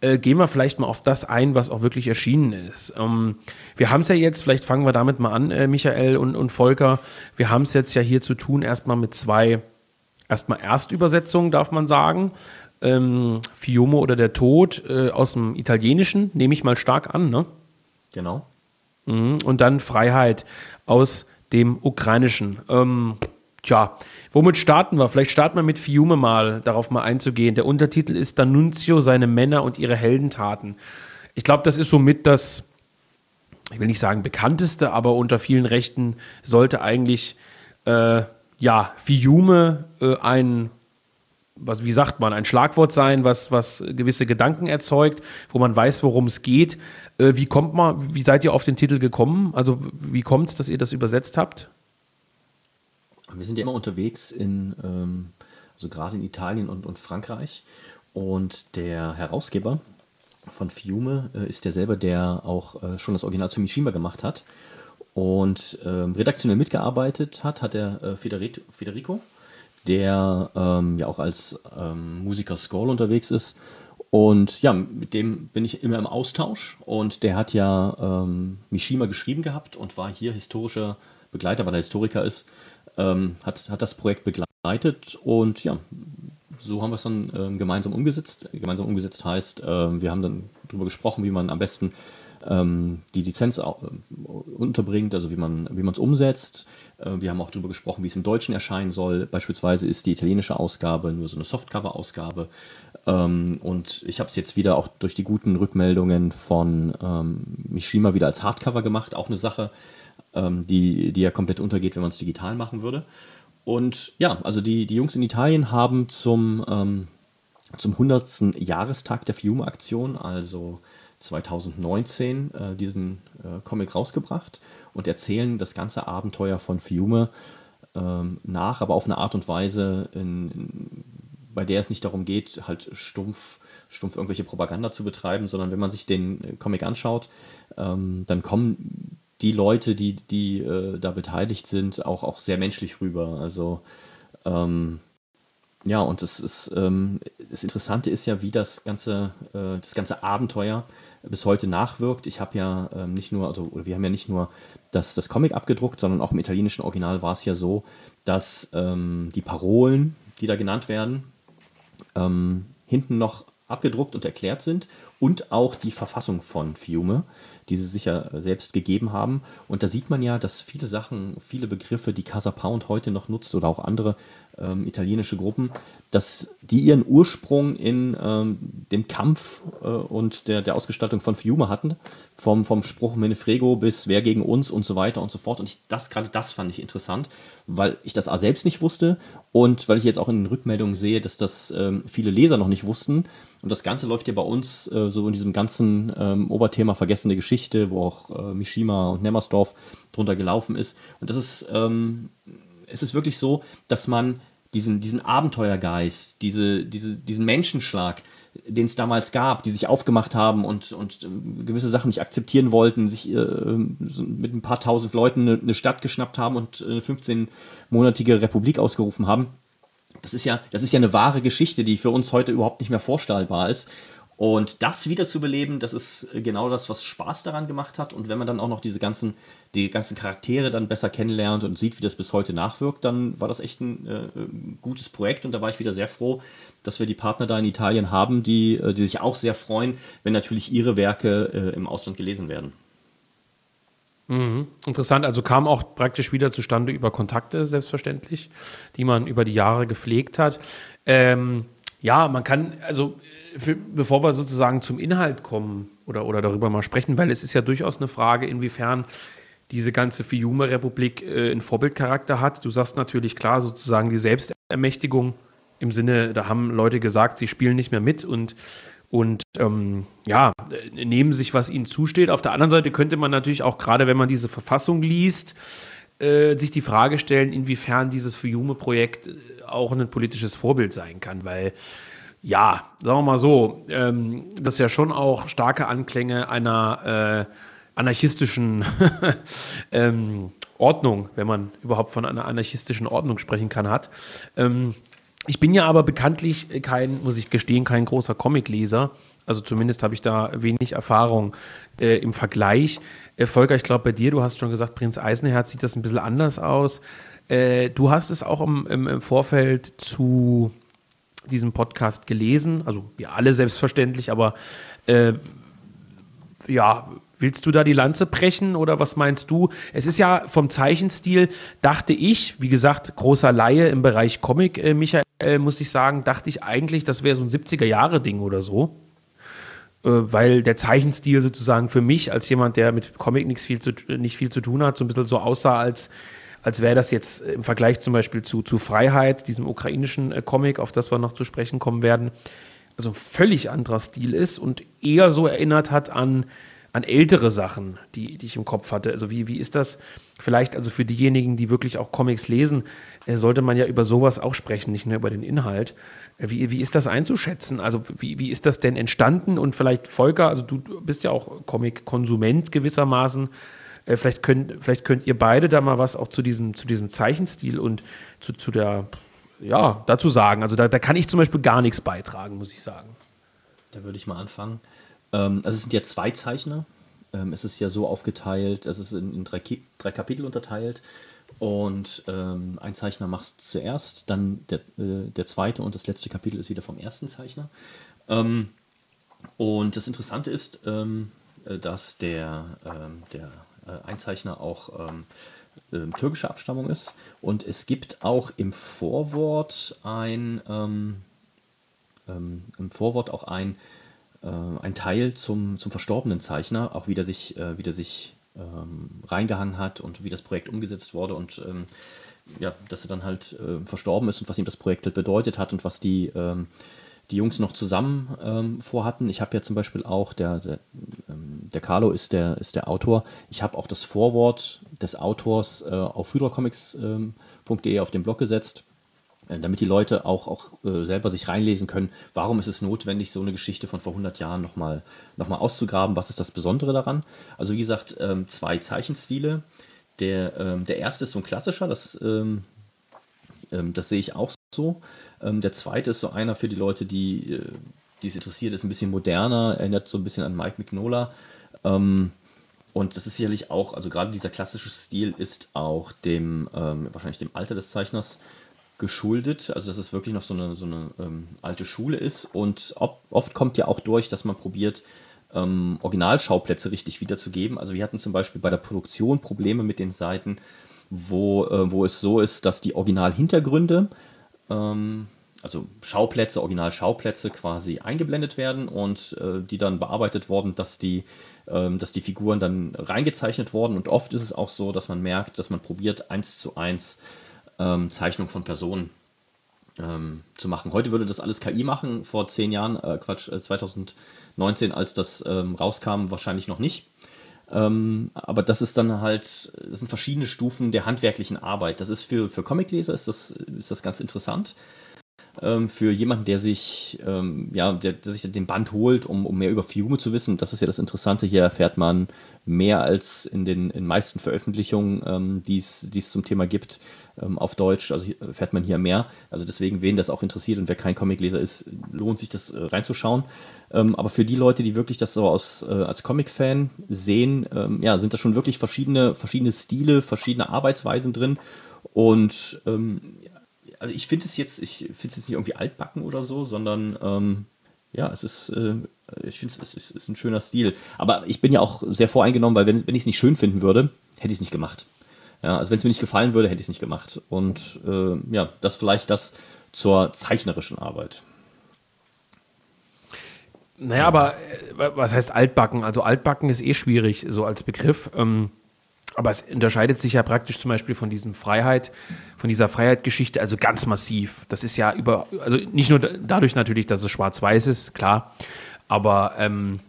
äh, gehen wir vielleicht mal auf das ein, was auch wirklich erschienen ist. Ähm, wir haben es ja jetzt, vielleicht fangen wir damit mal an, äh, Michael und, und Volker. Wir haben es jetzt ja hier zu tun, erstmal mit zwei, erstmal Erstübersetzungen, darf man sagen. Ähm, Fiume oder der Tod äh, aus dem Italienischen, nehme ich mal stark an, ne? Genau. Mhm. Und dann Freiheit aus dem Ukrainischen. Ähm, tja, Womit starten wir? Vielleicht starten wir mit Fiume mal, darauf mal einzugehen. Der Untertitel ist D'Annunzio, seine Männer und ihre Heldentaten. Ich glaube, das ist somit das, ich will nicht sagen bekannteste, aber unter vielen Rechten sollte eigentlich, äh, ja, Fiume äh, ein, was, wie sagt man, ein Schlagwort sein, was, was gewisse Gedanken erzeugt, wo man weiß, worum es geht. Äh, wie kommt man, wie seid ihr auf den Titel gekommen? Also, wie kommt es, dass ihr das übersetzt habt? Wir sind ja immer unterwegs in, ähm, also gerade in Italien und, und Frankreich. Und der Herausgeber von Fiume äh, ist der selber, der auch äh, schon das Original zu Mishima gemacht hat. Und ähm, redaktionell mitgearbeitet hat, hat der äh, Federico, der ähm, ja auch als ähm, Musiker Skoll unterwegs ist. Und ja, mit dem bin ich immer im Austausch. Und der hat ja ähm, Mishima geschrieben gehabt und war hier historischer Begleiter, weil er Historiker ist, ähm, hat, hat das Projekt begleitet und ja, so haben wir es dann ähm, gemeinsam umgesetzt. Gemeinsam umgesetzt heißt, äh, wir haben dann darüber gesprochen, wie man am besten ähm, die Lizenz äh, unterbringt, also wie man wie es umsetzt. Äh, wir haben auch darüber gesprochen, wie es im Deutschen erscheinen soll. Beispielsweise ist die italienische Ausgabe nur so eine Softcover-Ausgabe. Ähm, und ich habe es jetzt wieder auch durch die guten Rückmeldungen von ähm, Mishima wieder als Hardcover gemacht. Auch eine Sache, ähm, die, die ja komplett untergeht, wenn man es digital machen würde. Und ja, also die, die Jungs in Italien haben zum, ähm, zum 100. Jahrestag der Fiume-Aktion, also 2019, äh, diesen äh, Comic rausgebracht und erzählen das ganze Abenteuer von Fiume ähm, nach, aber auf eine Art und Weise, in, in, bei der es nicht darum geht, halt stumpf, stumpf irgendwelche Propaganda zu betreiben, sondern wenn man sich den Comic anschaut, ähm, dann kommen die Leute, die, die äh, da beteiligt sind, auch, auch sehr menschlich rüber. Also ähm, ja, und das ist ähm, das Interessante ist ja, wie das ganze, äh, das ganze Abenteuer bis heute nachwirkt. Ich habe ja ähm, nicht nur, also wir haben ja nicht nur das, das Comic abgedruckt, sondern auch im italienischen Original war es ja so, dass ähm, die Parolen, die da genannt werden, ähm, hinten noch abgedruckt und erklärt sind und auch die Verfassung von Fiume, die sie sich ja selbst gegeben haben. Und da sieht man ja, dass viele Sachen, viele Begriffe, die Casa Pound heute noch nutzt oder auch andere ähm, italienische Gruppen, dass die ihren Ursprung in ähm, dem Kampf äh, und der, der Ausgestaltung von Fiume hatten. Vom, vom Spruch Menefrego bis Wer gegen uns und so weiter und so fort. Und ich, das gerade das fand ich interessant, weil ich das A selbst nicht wusste und weil ich jetzt auch in den Rückmeldungen sehe, dass das ähm, viele Leser noch nicht wussten. Und das Ganze läuft ja bei uns äh, so in diesem ganzen ähm, Oberthema vergessene Geschichte, wo auch äh, Mishima und Nemmersdorf drunter gelaufen ist. Und das ist, ähm, es ist wirklich so, dass man diesen, diesen Abenteuergeist, diese, diese, diesen Menschenschlag, den es damals gab, die sich aufgemacht haben und, und äh, gewisse Sachen nicht akzeptieren wollten, sich äh, mit ein paar tausend Leuten eine, eine Stadt geschnappt haben und eine 15-monatige Republik ausgerufen haben. Das ist ja, das ist ja eine wahre Geschichte, die für uns heute überhaupt nicht mehr vorstellbar ist. Und das wieder zu beleben, das ist genau das, was Spaß daran gemacht hat. Und wenn man dann auch noch diese ganzen, die ganzen Charaktere dann besser kennenlernt und sieht, wie das bis heute nachwirkt, dann war das echt ein äh, gutes Projekt. Und da war ich wieder sehr froh, dass wir die Partner da in Italien haben, die, äh, die sich auch sehr freuen, wenn natürlich ihre Werke äh, im Ausland gelesen werden. Mhm. Interessant, also kam auch praktisch wieder zustande über Kontakte, selbstverständlich, die man über die Jahre gepflegt hat. Ähm, ja, man kann, also für, bevor wir sozusagen zum Inhalt kommen oder, oder darüber mal sprechen, weil es ist ja durchaus eine Frage, inwiefern diese ganze Fiume-Republik äh, einen Vorbildcharakter hat. Du sagst natürlich klar, sozusagen die Selbstermächtigung im Sinne, da haben Leute gesagt, sie spielen nicht mehr mit und, und ähm, ja, nehmen sich, was ihnen zusteht. Auf der anderen Seite könnte man natürlich auch, gerade wenn man diese Verfassung liest, äh, sich die Frage stellen, inwiefern dieses Fiume-Projekt auch ein politisches Vorbild sein kann, weil ja, sagen wir mal so, ähm, das ja schon auch starke Anklänge einer äh, anarchistischen ähm, Ordnung, wenn man überhaupt von einer anarchistischen Ordnung sprechen kann, hat. Ähm, ich bin ja aber bekanntlich kein, muss ich gestehen, kein großer Comicleser. Also zumindest habe ich da wenig Erfahrung äh, im Vergleich. Äh, Volker, ich glaube bei dir, du hast schon gesagt, Prinz Eisenherz sieht das ein bisschen anders aus. Äh, du hast es auch im, im, im, Vorfeld zu diesem Podcast gelesen, also wir alle selbstverständlich, aber äh, ja, willst du da die Lanze brechen oder was meinst du? Es ist ja vom Zeichenstil, dachte ich, wie gesagt, großer Laie im Bereich Comic, äh, Michael, muss ich sagen, dachte ich eigentlich, das wäre so ein 70er-Jahre-Ding oder so. Äh, weil der Zeichenstil sozusagen für mich als jemand, der mit Comic nichts viel zu, nicht viel zu tun hat, so ein bisschen so aussah, als als wäre das jetzt im Vergleich zum Beispiel zu, zu Freiheit, diesem ukrainischen äh, Comic, auf das wir noch zu sprechen kommen werden, also ein völlig anderer Stil ist und eher so erinnert hat an, an ältere Sachen, die, die ich im Kopf hatte. Also wie, wie ist das vielleicht, also für diejenigen, die wirklich auch Comics lesen, äh, sollte man ja über sowas auch sprechen, nicht nur über den Inhalt. Äh, wie, wie ist das einzuschätzen? Also wie, wie ist das denn entstanden? Und vielleicht Volker, also du bist ja auch Comic-Konsument gewissermaßen. Äh, vielleicht, könnt, vielleicht könnt ihr beide da mal was auch zu diesem, zu diesem Zeichenstil und zu, zu der, ja, dazu sagen. Also da, da kann ich zum Beispiel gar nichts beitragen, muss ich sagen. Da würde ich mal anfangen. Ähm, also es sind ja zwei Zeichner. Ähm, es ist ja so aufgeteilt, es ist in, in drei, drei Kapitel unterteilt. Und ähm, ein Zeichner macht es zuerst, dann der, äh, der zweite und das letzte Kapitel ist wieder vom ersten Zeichner. Ähm, und das Interessante ist, ähm, äh, dass der, ähm, der Einzeichner auch ähm, äh, türkischer Abstammung ist. Und es gibt auch im Vorwort ein, ähm, ähm, im Vorwort auch ein, äh, ein Teil zum, zum verstorbenen Zeichner, auch wie der sich, äh, wie der sich ähm, reingehangen hat und wie das Projekt umgesetzt wurde und ähm, ja, dass er dann halt äh, verstorben ist und was ihm das Projekt halt bedeutet hat und was die ähm, die Jungs noch zusammen ähm, vorhatten. Ich habe ja zum Beispiel auch, der, der, ähm, der Carlo ist der, ist der Autor. Ich habe auch das Vorwort des Autors äh, auf hydrocomics.de ähm, auf den Blog gesetzt, äh, damit die Leute auch, auch äh, selber sich reinlesen können, warum ist es notwendig, so eine Geschichte von vor 100 Jahren nochmal noch mal auszugraben, was ist das Besondere daran. Also wie gesagt, ähm, zwei Zeichenstile. Der, ähm, der erste ist so ein klassischer, das, ähm, das sehe ich auch so. Ähm, der zweite ist so einer für die Leute, die, äh, es interessiert, ist ein bisschen moderner, erinnert so ein bisschen an Mike Mignola. Ähm, und das ist sicherlich auch, also gerade dieser klassische Stil ist auch dem, ähm, wahrscheinlich dem Alter des Zeichners geschuldet. Also, dass es wirklich noch so eine, so eine ähm, alte Schule ist. Und ob, oft kommt ja auch durch, dass man probiert, ähm, Originalschauplätze richtig wiederzugeben. Also, wir hatten zum Beispiel bei der Produktion Probleme mit den Seiten, wo, äh, wo es so ist, dass die Originalhintergründe ähm, also Schauplätze, Originalschauplätze quasi eingeblendet werden und äh, die dann bearbeitet worden, dass die, ähm, dass die Figuren dann reingezeichnet wurden. Und oft ist es auch so, dass man merkt, dass man probiert, eins zu eins ähm, Zeichnung von Personen ähm, zu machen. Heute würde das alles KI machen, vor zehn Jahren, äh, Quatsch, äh, 2019, als das ähm, rauskam, wahrscheinlich noch nicht. Ähm, aber das ist dann halt, das sind verschiedene Stufen der handwerklichen Arbeit. Das ist für, für Comicleser ist das, ist das ganz interessant ähm, für jemanden, der sich, ähm, ja, der, der, sich den Band holt, um, um mehr über Fiume zu wissen. Das ist ja das Interessante. Hier erfährt man mehr als in den in meisten Veröffentlichungen, ähm, die es zum Thema gibt, ähm, auf Deutsch. Also erfährt man hier mehr. Also deswegen, wen das auch interessiert und wer kein Comicleser ist, lohnt sich das äh, reinzuschauen. Ähm, aber für die Leute, die wirklich das so aus, äh, als Comic-Fan sehen, ähm, ja, sind da schon wirklich verschiedene, verschiedene Stile, verschiedene Arbeitsweisen drin. Und ähm, also ich finde es jetzt, ich finde es jetzt nicht irgendwie altbacken oder so, sondern ähm, ja, es ist, äh, ich finde es ist, ist, ein schöner Stil. Aber ich bin ja auch sehr voreingenommen, weil wenn, wenn ich es nicht schön finden würde, hätte ich es nicht gemacht. Ja, also wenn es mir nicht gefallen würde, hätte ich es nicht gemacht. Und äh, ja, das vielleicht das zur zeichnerischen Arbeit. Naja, aber äh, was heißt altbacken? Also altbacken ist eh schwierig, so als Begriff. Ähm, aber es unterscheidet sich ja praktisch zum Beispiel von diesem Freiheit, von dieser Freiheitgeschichte, also ganz massiv. Das ist ja über, also nicht nur dadurch natürlich, dass es schwarz-weiß ist, klar, aber ähm,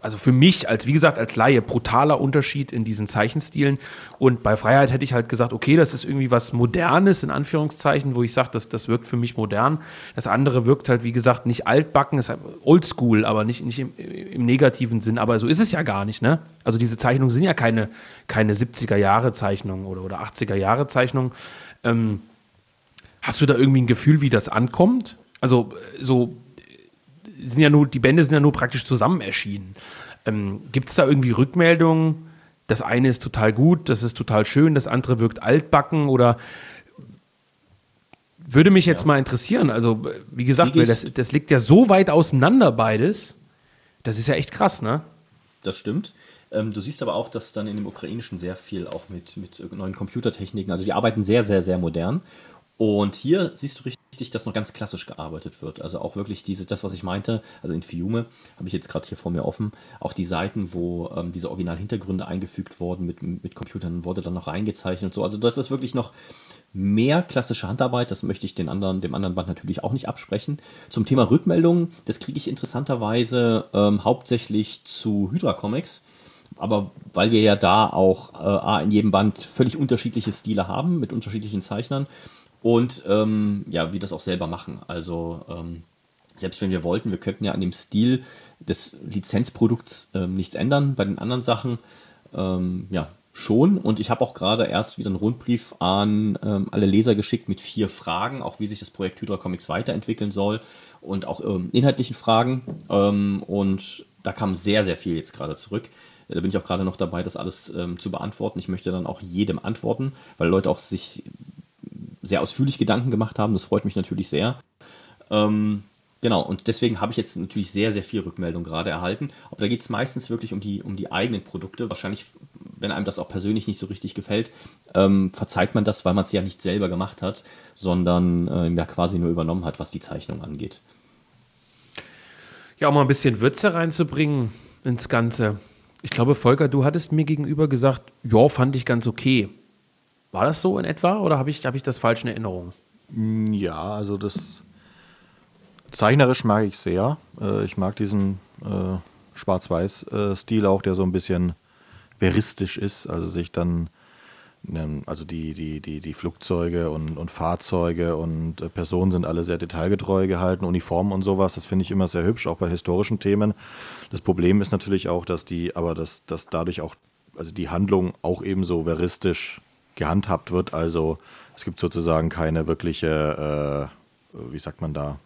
also für mich, als wie gesagt, als Laie, brutaler Unterschied in diesen Zeichenstilen. Und bei Freiheit hätte ich halt gesagt, okay, das ist irgendwie was Modernes, in Anführungszeichen, wo ich sage, das, das wirkt für mich modern. Das andere wirkt halt, wie gesagt, nicht altbacken, ist halt oldschool, aber nicht, nicht im, im, negativen Sinn. Aber so ist es ja gar nicht, ne? Also diese Zeichnungen sind ja keine, keine 70er-Jahre-Zeichnungen oder, oder 80er-Jahre-Zeichnungen. Ähm, hast du da irgendwie ein Gefühl, wie das ankommt? Also so sind ja nur, die Bände sind ja nur praktisch zusammen erschienen. Ähm, Gibt es da irgendwie Rückmeldungen? Das eine ist total gut, das ist total schön, das andere wirkt altbacken oder würde mich jetzt ja. mal interessieren. Also, wie gesagt, weil das, das liegt ja so weit auseinander, beides. Das ist ja echt krass, ne? Das stimmt. Ähm, du siehst aber auch, dass dann in dem Ukrainischen sehr viel auch mit, mit neuen Computertechniken, also die arbeiten sehr, sehr, sehr modern. Und hier siehst du richtig, dass noch ganz klassisch gearbeitet wird. Also auch wirklich diese, das, was ich meinte, also in Fiume habe ich jetzt gerade hier vor mir offen, auch die Seiten, wo ähm, diese Originalhintergründe eingefügt wurden mit, mit Computern, wurde dann noch reingezeichnet und so. Also das ist wirklich noch mehr klassische Handarbeit, das möchte ich den anderen, dem anderen Band natürlich auch nicht absprechen. Zum Thema Rückmeldungen, das kriege ich interessanterweise ähm, hauptsächlich zu Hydra Comics aber weil wir ja da auch äh, in jedem Band völlig unterschiedliche Stile haben mit unterschiedlichen Zeichnern, und ähm, ja, wie das auch selber machen. Also ähm, selbst wenn wir wollten, wir könnten ja an dem Stil des Lizenzprodukts ähm, nichts ändern. Bei den anderen Sachen ähm, ja schon. Und ich habe auch gerade erst wieder einen Rundbrief an ähm, alle Leser geschickt mit vier Fragen, auch wie sich das Projekt Hydra Comics weiterentwickeln soll und auch ähm, inhaltlichen Fragen. und da kam sehr, sehr viel jetzt gerade zurück. Da bin ich auch gerade noch dabei, das alles zu beantworten. Ich möchte dann auch jedem antworten, weil Leute auch sich sehr ausführlich Gedanken gemacht haben. Das freut mich natürlich sehr. Ähm, genau, und deswegen habe ich jetzt natürlich sehr, sehr viel Rückmeldung gerade erhalten. Aber da geht es meistens wirklich um die, um die eigenen Produkte. Wahrscheinlich, wenn einem das auch persönlich nicht so richtig gefällt, ähm, verzeiht man das, weil man es ja nicht selber gemacht hat, sondern äh, ja quasi nur übernommen hat, was die Zeichnung angeht. Ja, um mal ein bisschen Würze reinzubringen ins Ganze. Ich glaube, Volker, du hattest mir gegenüber gesagt, ja, fand ich ganz okay. War das so in etwa oder habe ich, hab ich das falsch in Erinnerung? Mm, ja, also das zeichnerisch mag ich sehr. Äh, ich mag diesen äh, Schwarz-Weiß-Stil auch, der so ein bisschen veristisch ist, also sich dann ähm, also die, die, die, die Flugzeuge und, und Fahrzeuge und äh, Personen sind alle sehr detailgetreu gehalten, Uniformen und sowas, das finde ich immer sehr hübsch, auch bei historischen Themen. Das Problem ist natürlich auch, dass die, aber dass, dass dadurch auch, also die Handlung auch ebenso veristisch gehandhabt wird. Also es gibt sozusagen keine wirkliche, äh, wie sagt man da?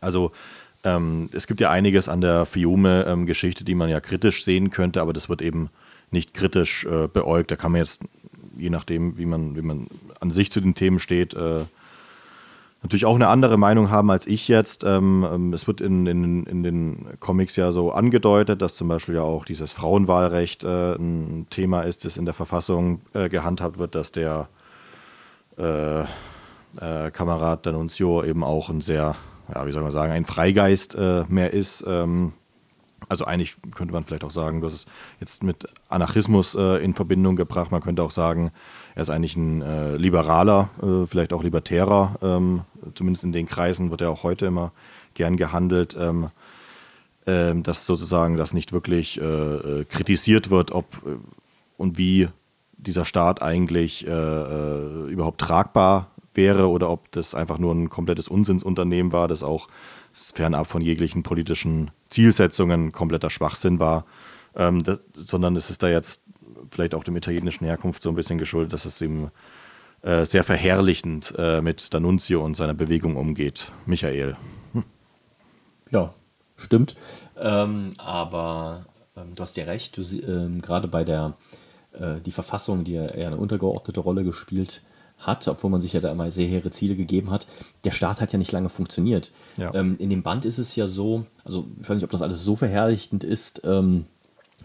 Also ähm, es gibt ja einiges an der Fiume-Geschichte, ähm, die man ja kritisch sehen könnte, aber das wird eben nicht kritisch äh, beäugt. Da kann man jetzt, je nachdem, wie man, wie man an sich zu den Themen steht, äh, natürlich auch eine andere Meinung haben als ich jetzt. Ähm, ähm, es wird in, in, in den Comics ja so angedeutet, dass zum Beispiel ja auch dieses Frauenwahlrecht äh, ein Thema ist, das in der Verfassung äh, gehandhabt wird, dass der äh, äh Kamerad D'Annunzio eben auch ein sehr, ja, wie soll man sagen, ein Freigeist äh, mehr ist. Ähm, Also eigentlich könnte man vielleicht auch sagen, du hast es jetzt mit Anarchismus äh, in Verbindung gebracht. Man könnte auch sagen, er ist eigentlich ein Liberaler, vielleicht auch Libertärer. Ähm, zumindest in den Kreisen wird er auch heute immer gern gehandelt. Ähm, ähm dass sozusagen das nicht wirklich äh, äh, kritisiert wird, ob äh, und wie dieser Staat eigentlich überhaupt tragbar wäre oder ob das einfach nur ein komplettes Unsinnsunternehmen war, das auch fernab von jeglichen politischen Zielsetzungen kompletter Schwachsinn war, ähm, das, sondern es ist da jetzt vielleicht auch dem italienischen Herkunft so ein bisschen geschuldet, dass es ihm äh, sehr verherrlichend äh, mit D'Annunzio und seiner Bewegung umgeht. Michael. Hm. Ja, stimmt. Ähm, aber ähm, du hast ja recht, ähm, gerade bei der äh, die Verfassung, die ja eher eine untergeordnete Rolle gespielt hat, obwohl man sich ja da immer sehr hehre Ziele gegeben hat, der Staat hat ja nicht lange funktioniert. Ja. Ähm, in dem Band ist es ja so, also ich weiß nicht, ob das alles so verherrlichend ist, ähm,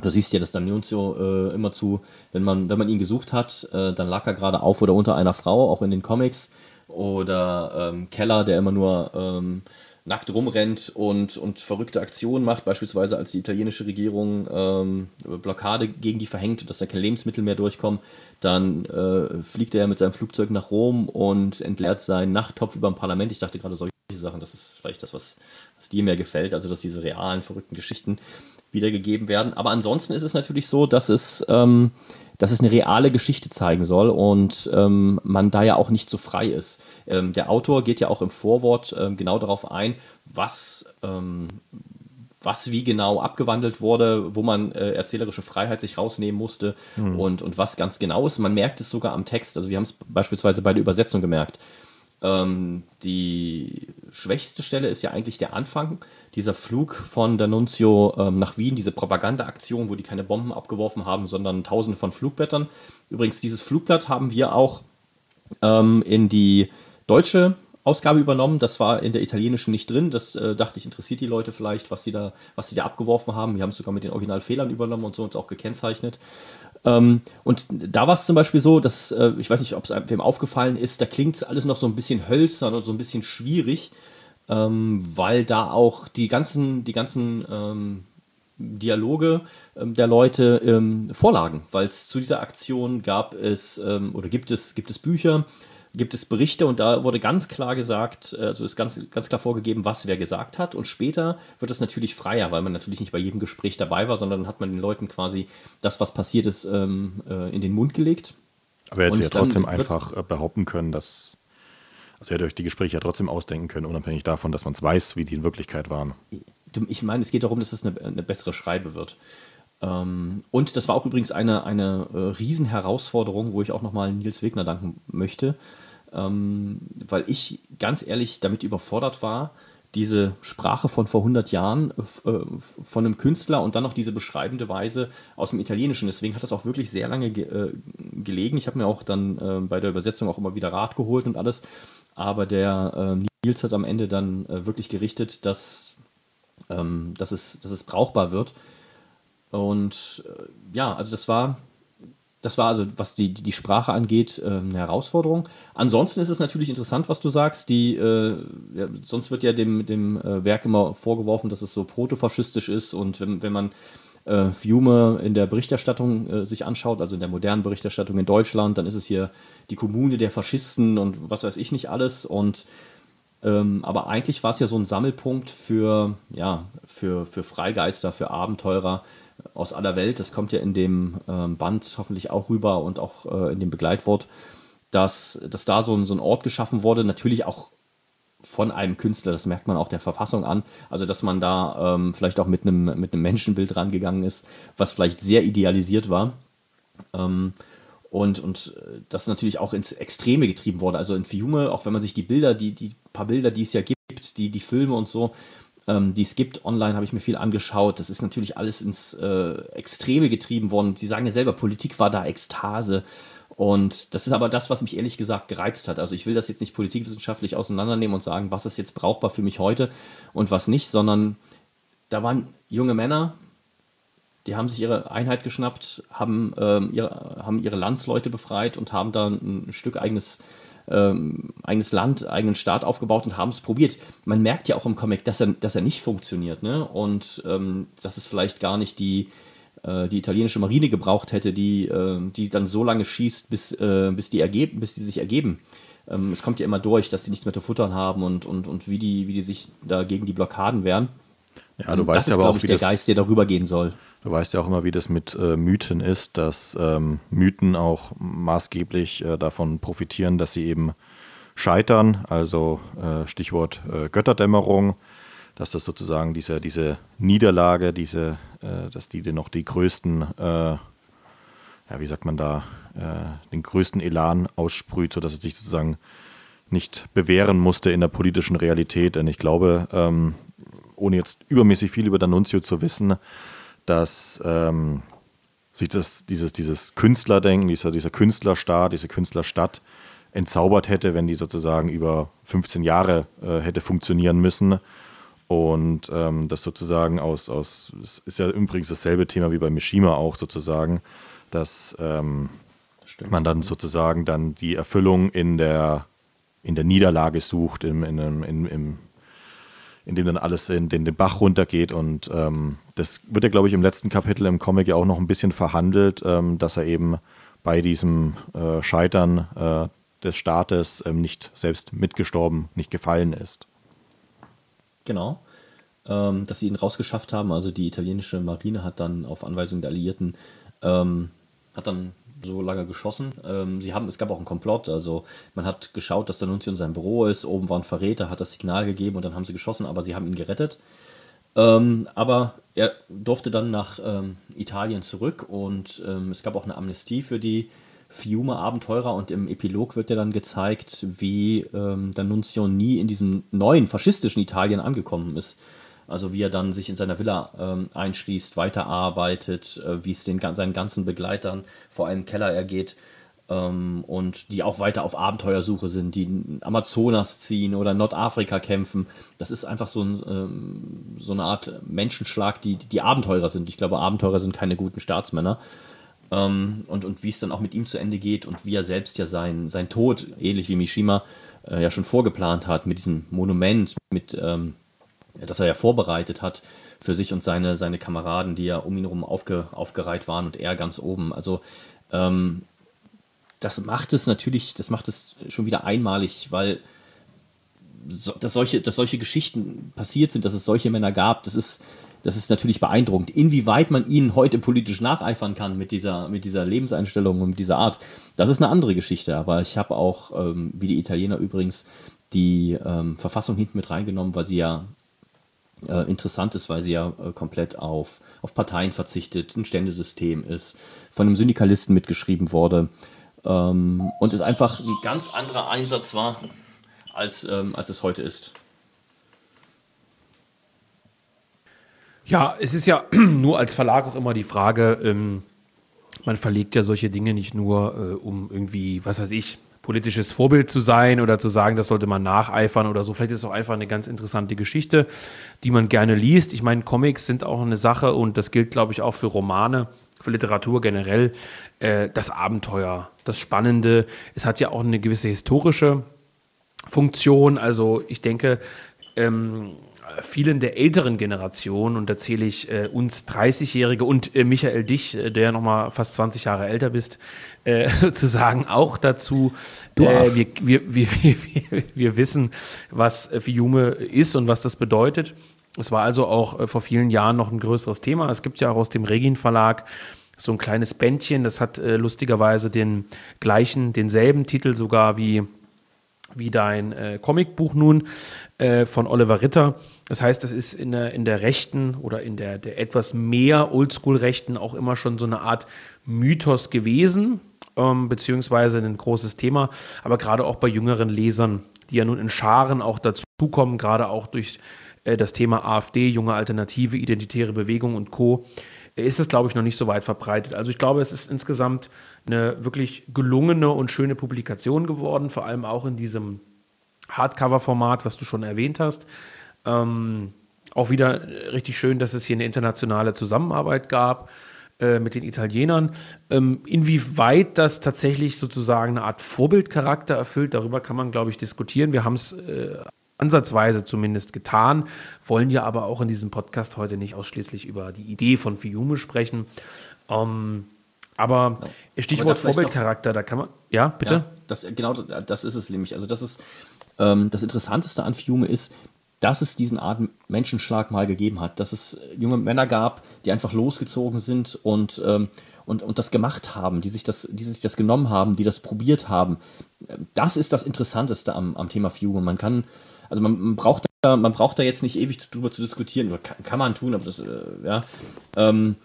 Du siehst ja, dass D'Annunzio äh, immer zu, wenn man, wenn man ihn gesucht hat, äh, dann lag er gerade auf oder unter einer Frau, auch in den Comics. Oder ähm, Keller, der immer nur ähm, nackt rumrennt und, und verrückte Aktionen macht, beispielsweise als die italienische Regierung ähm, Blockade gegen die verhängt, dass da keine Lebensmittel mehr durchkommen, dann äh, fliegt er mit seinem Flugzeug nach Rom und entleert seinen Nachttopf über dem Parlament. Ich dachte gerade solche Sachen, das ist vielleicht das, was, was dir mehr gefällt, also dass diese realen, verrückten Geschichten wiedergegeben werden. Aber ansonsten ist es natürlich so, dass es ähm, dass es eine reale Geschichte zeigen soll und ähm, man da ja auch nicht so frei ist. Ähm, der Autor geht ja auch im Vorwort ähm, genau darauf ein, was, ähm, was wie genau abgewandelt wurde, wo man äh, erzählerische Freiheit sich rausnehmen musste mhm. und, und was ganz genau ist. Man merkt es sogar am Text. Also wir haben es beispielsweise bei der Übersetzung gemerkt. Ähm, die schwächste Stelle ist ja eigentlich der Anfang, dieser Flug von D'Annunzio ähm, nach Wien, diese Propagandaaktion, wo die keine Bomben abgeworfen haben, sondern tausende von Flugblättern. Übrigens, dieses Flugblatt haben wir auch ähm, in die deutsche Ausgabe übernommen. Das war in der italienischen nicht drin. Das äh, dachte ich, interessiert die Leute vielleicht, was sie da, was sie da abgeworfen haben. Wir haben es sogar mit den Originalfehlern übernommen und so und auch gekennzeichnet. Ähm, und da war es zum Beispiel so, dass, äh, ich weiß nicht, ob es wem aufgefallen ist, da klingt alles noch so ein bisschen hölzern und so ein bisschen schwierig, ähm, weil da auch die ganzen, die ganzen ähm, Dialoge ähm, der Leute ähm, vorlagen, weil es zu dieser Aktion gab es ähm, oder gibt es, gibt es Bücher, gibt es Berichte und da wurde ganz klar gesagt, also ist ganz, ganz klar vorgegeben, was wer gesagt hat. Und später wird es natürlich freier, weil man natürlich nicht bei jedem Gespräch dabei war, sondern hat man den Leuten quasi das, was passiert ist, ähm, äh, in den Mund gelegt. Aber er hätte ja trotzdem einfach äh, behaupten können, dass. Also er hätte euch die Gespräche ja trotzdem ausdenken können, unabhängig davon, dass man es weiß, wie die in Wirklichkeit waren. Ich meine, es geht darum, dass es eine, eine bessere Schreibe wird. Ähm, und das war auch übrigens eine, eine äh, Riesenherausforderung, wo ich auch nochmal Nils Wegner danken möchte, ähm, weil ich ganz ehrlich damit überfordert war, diese Sprache von vor 100 Jahren äh, von einem Künstler und dann noch diese beschreibende Weise aus dem Italienischen. Deswegen hat das auch wirklich sehr lange ge äh, gelegen. Ich habe mir auch dann äh, bei der Übersetzung auch immer wieder Rat geholt und alles. Aber der äh, Nils hat am Ende dann äh, wirklich gerichtet, dass, ähm, dass, es, dass es brauchbar wird. Und äh, ja, also das war, das war also, was die, die Sprache angeht, äh, eine Herausforderung. Ansonsten ist es natürlich interessant, was du sagst. Die, äh, ja, sonst wird ja dem, dem äh, Werk immer vorgeworfen, dass es so protofaschistisch ist. Und wenn, wenn man äh, Fiume in der Berichterstattung äh, sich anschaut, also in der modernen Berichterstattung in Deutschland, dann ist es hier die Kommune der Faschisten und was weiß ich nicht alles. Und ähm, aber eigentlich war es ja so ein Sammelpunkt für, ja, für, für Freigeister, für Abenteurer, aus aller Welt. Das kommt ja in dem ähm, Band hoffentlich auch rüber und auch äh, in dem Begleitwort, dass, dass da so ein, so ein Ort geschaffen wurde, natürlich auch von einem Künstler, das merkt man auch der Verfassung an. Also, dass man da ähm, vielleicht auch mit einem, mit Menschenbild rangegangen ist, was vielleicht sehr idealisiert war. Ähm, und, und äh, das natürlich auch ins Extreme getrieben wurde. Also in Fiume, auch wenn man sich die Bilder, die, die paar Bilder, die es ja gibt, die, die Filme und so, ähm, die es gibt. Online habe ich mir viel angeschaut. Das ist natürlich alles ins äh, Extreme getrieben worden. Die sagen ja selber, Politik war da Ekstase. Und das ist aber das, was mich ehrlich gesagt gereizt hat. Also ich will das jetzt nicht politikwissenschaftlich auseinandernehmen und sagen, was ist jetzt brauchbar für mich heute und was nicht, sondern da waren junge Männer, die haben sich ihre Einheit geschnappt, haben, ähm, ihre, haben ihre Landsleute befreit und haben da ein Stück eigenes ähm, eigenes Land, eigenen Staat aufgebaut und haben es probiert. Man merkt ja auch im Comic, dass er, dass er nicht funktioniert. Ne? Und ähm, dass es vielleicht gar nicht die, äh, die italienische Marine gebraucht hätte, die, äh, die dann so lange schießt, bis, äh, bis, die ergeben, bis die sich ergeben. Ähm, es kommt ja immer durch, dass sie nichts mehr zu futtern haben und, und, und wie, die, wie die sich da gegen die Blockaden wehren. Ja, du weißt das ist, aber glaube auch, ich, der das, Geist, der darüber gehen soll. Du weißt ja auch immer, wie das mit äh, Mythen ist, dass ähm, Mythen auch maßgeblich äh, davon profitieren, dass sie eben scheitern. Also äh, Stichwort äh, Götterdämmerung, dass das sozusagen diese, diese Niederlage, diese, äh, dass die noch die größten, äh, ja, wie sagt man da, den größten Elan aussprüht, sodass es sich sozusagen nicht bewähren musste in der politischen Realität. Denn ich glaube, ähm, ohne jetzt übermäßig viel über D'Annunzio zu wissen, dass ähm, sich das, dieses, dieses Künstlerdenken, dieser, dieser Künstlerstaat, diese Künstlerstadt entzaubert hätte, wenn die sozusagen über 15 Jahre äh, hätte funktionieren müssen. Und ähm, das sozusagen aus, aus, es ist ja übrigens dasselbe Thema wie bei Mishima auch sozusagen, dass ähm, man dann sozusagen dann die Erfüllung in der, in der Niederlage sucht, im, in, in, im, in dem dann alles in den, den Bach runtergeht. Und ähm, das wird ja, glaube ich, im letzten Kapitel im Comic ja auch noch ein bisschen verhandelt, ähm, dass er eben bei diesem äh, Scheitern äh, des Staates ähm, nicht selbst mitgestorben, nicht gefallen ist. Genau. Ähm, dass sie ihn rausgeschafft haben. Also die italienische Marine hat dann auf Anweisung der Alliierten ähm, hat dann so lange geschossen. Ähm, sie haben, es gab auch einen Komplott, also man hat geschaut, dass der Nunzio in seinem Büro ist, oben war ein Verräter, hat das Signal gegeben und dann haben sie geschossen, aber sie haben ihn gerettet. Ähm, aber er durfte dann nach ähm, Italien zurück und ähm, es gab auch eine Amnestie für die Fiume-Abenteurer und im Epilog wird ja dann gezeigt, wie ähm, der Nunzio nie in diesem neuen faschistischen Italien angekommen ist. Also wie er dann sich in seiner Villa ähm, einschließt, weiterarbeitet, äh, wie es den, seinen ganzen Begleitern vor allem Keller ergeht ähm, und die auch weiter auf Abenteuersuche sind, die Amazonas ziehen oder Nordafrika kämpfen. Das ist einfach so, ein, ähm, so eine Art Menschenschlag, die, die Abenteurer sind. Ich glaube, Abenteurer sind keine guten Staatsmänner. Ähm, und, und wie es dann auch mit ihm zu Ende geht und wie er selbst ja sein, sein Tod, ähnlich wie Mishima, äh, ja schon vorgeplant hat mit diesem Monument, mit ähm, das er ja vorbereitet hat für sich und seine, seine Kameraden, die ja um ihn herum aufge, aufgereiht waren und er ganz oben. Also ähm, das macht es natürlich, das macht es schon wieder einmalig, weil so, dass, solche, dass solche Geschichten passiert sind, dass es solche Männer gab, das ist, das ist natürlich beeindruckend. Inwieweit man ihnen heute politisch nacheifern kann mit dieser, mit dieser Lebenseinstellung und mit dieser Art, das ist eine andere Geschichte. Aber ich habe auch, ähm, wie die Italiener übrigens, die ähm, Verfassung hinten mit reingenommen, weil sie ja äh, interessant ist, weil sie ja äh, komplett auf, auf Parteien verzichtet, ein Ständesystem ist, von einem Syndikalisten mitgeschrieben wurde ähm, und es einfach ein ganz anderer Einsatz war, als, ähm, als es heute ist. Ja, es ist ja nur als Verlag auch immer die Frage, ähm, man verlegt ja solche Dinge nicht nur, äh, um irgendwie, was weiß ich, politisches Vorbild zu sein oder zu sagen, das sollte man nacheifern oder so. Vielleicht ist es auch einfach eine ganz interessante Geschichte, die man gerne liest. Ich meine, Comics sind auch eine Sache und das gilt, glaube ich, auch für Romane, für Literatur generell. Äh, das Abenteuer, das Spannende. Es hat ja auch eine gewisse historische Funktion. Also ich denke, ähm, vielen der älteren Generationen, und da zähle ich äh, uns 30-Jährige und äh, Michael dich, äh, der ja noch mal fast 20 Jahre älter bist, äh, sozusagen auch dazu. Äh, wir, wir, wir, wir, wir wissen, was Fiume ist und was das bedeutet. Es war also auch äh, vor vielen Jahren noch ein größeres Thema. Es gibt ja auch aus dem Regin Verlag so ein kleines Bändchen, das hat lustigerweise den gleichen, denselben Titel sogar wie wie dein äh, Comicbuch nun äh, von Oliver Ritter. Das heißt, das ist in der, in der rechten oder in der, der etwas mehr Oldschool-Rechten auch immer schon so eine Art Mythos gewesen, ähm, beziehungsweise ein großes Thema. Aber gerade auch bei jüngeren Lesern, die ja nun in Scharen auch dazukommen, gerade auch durch äh, das Thema AfD, junge Alternative, identitäre Bewegung und Co., ist es, glaube ich, noch nicht so weit verbreitet. Also ich glaube, es ist insgesamt eine wirklich gelungene und schöne Publikation geworden, vor allem auch in diesem Hardcover-Format, was du schon erwähnt hast. Ähm, auch wieder richtig schön, dass es hier eine internationale Zusammenarbeit gab. äh, mit den Italienern. Ähm, inwieweit das tatsächlich sozusagen eine Art Vorbildcharakter erfüllt, darüber kann man, glaube ich, diskutieren. Wir haben es äh, ansatzweise zumindest getan, wollen ja aber auch in diesem Podcast heute nicht ausschließlich über die Idee von Fiume sprechen. Ähm, aber Stichwort aber Vorbildcharakter, da kann man. Ja, bitte? Ja, das, genau das ist es nämlich. Also, das ist ähm, das Interessanteste an Fiume ist, dass es diesen Art Menschenschlag mal gegeben hat, dass es junge Männer gab, die einfach losgezogen sind und, ähm, und, und das gemacht haben, die sich das, die sich das genommen haben, die das probiert haben. Das ist das Interessanteste am, am Thema Fiume. Man kann, also man, man braucht man braucht da jetzt nicht ewig drüber zu diskutieren, kann, kann man tun, aber das, äh, ja, ähm,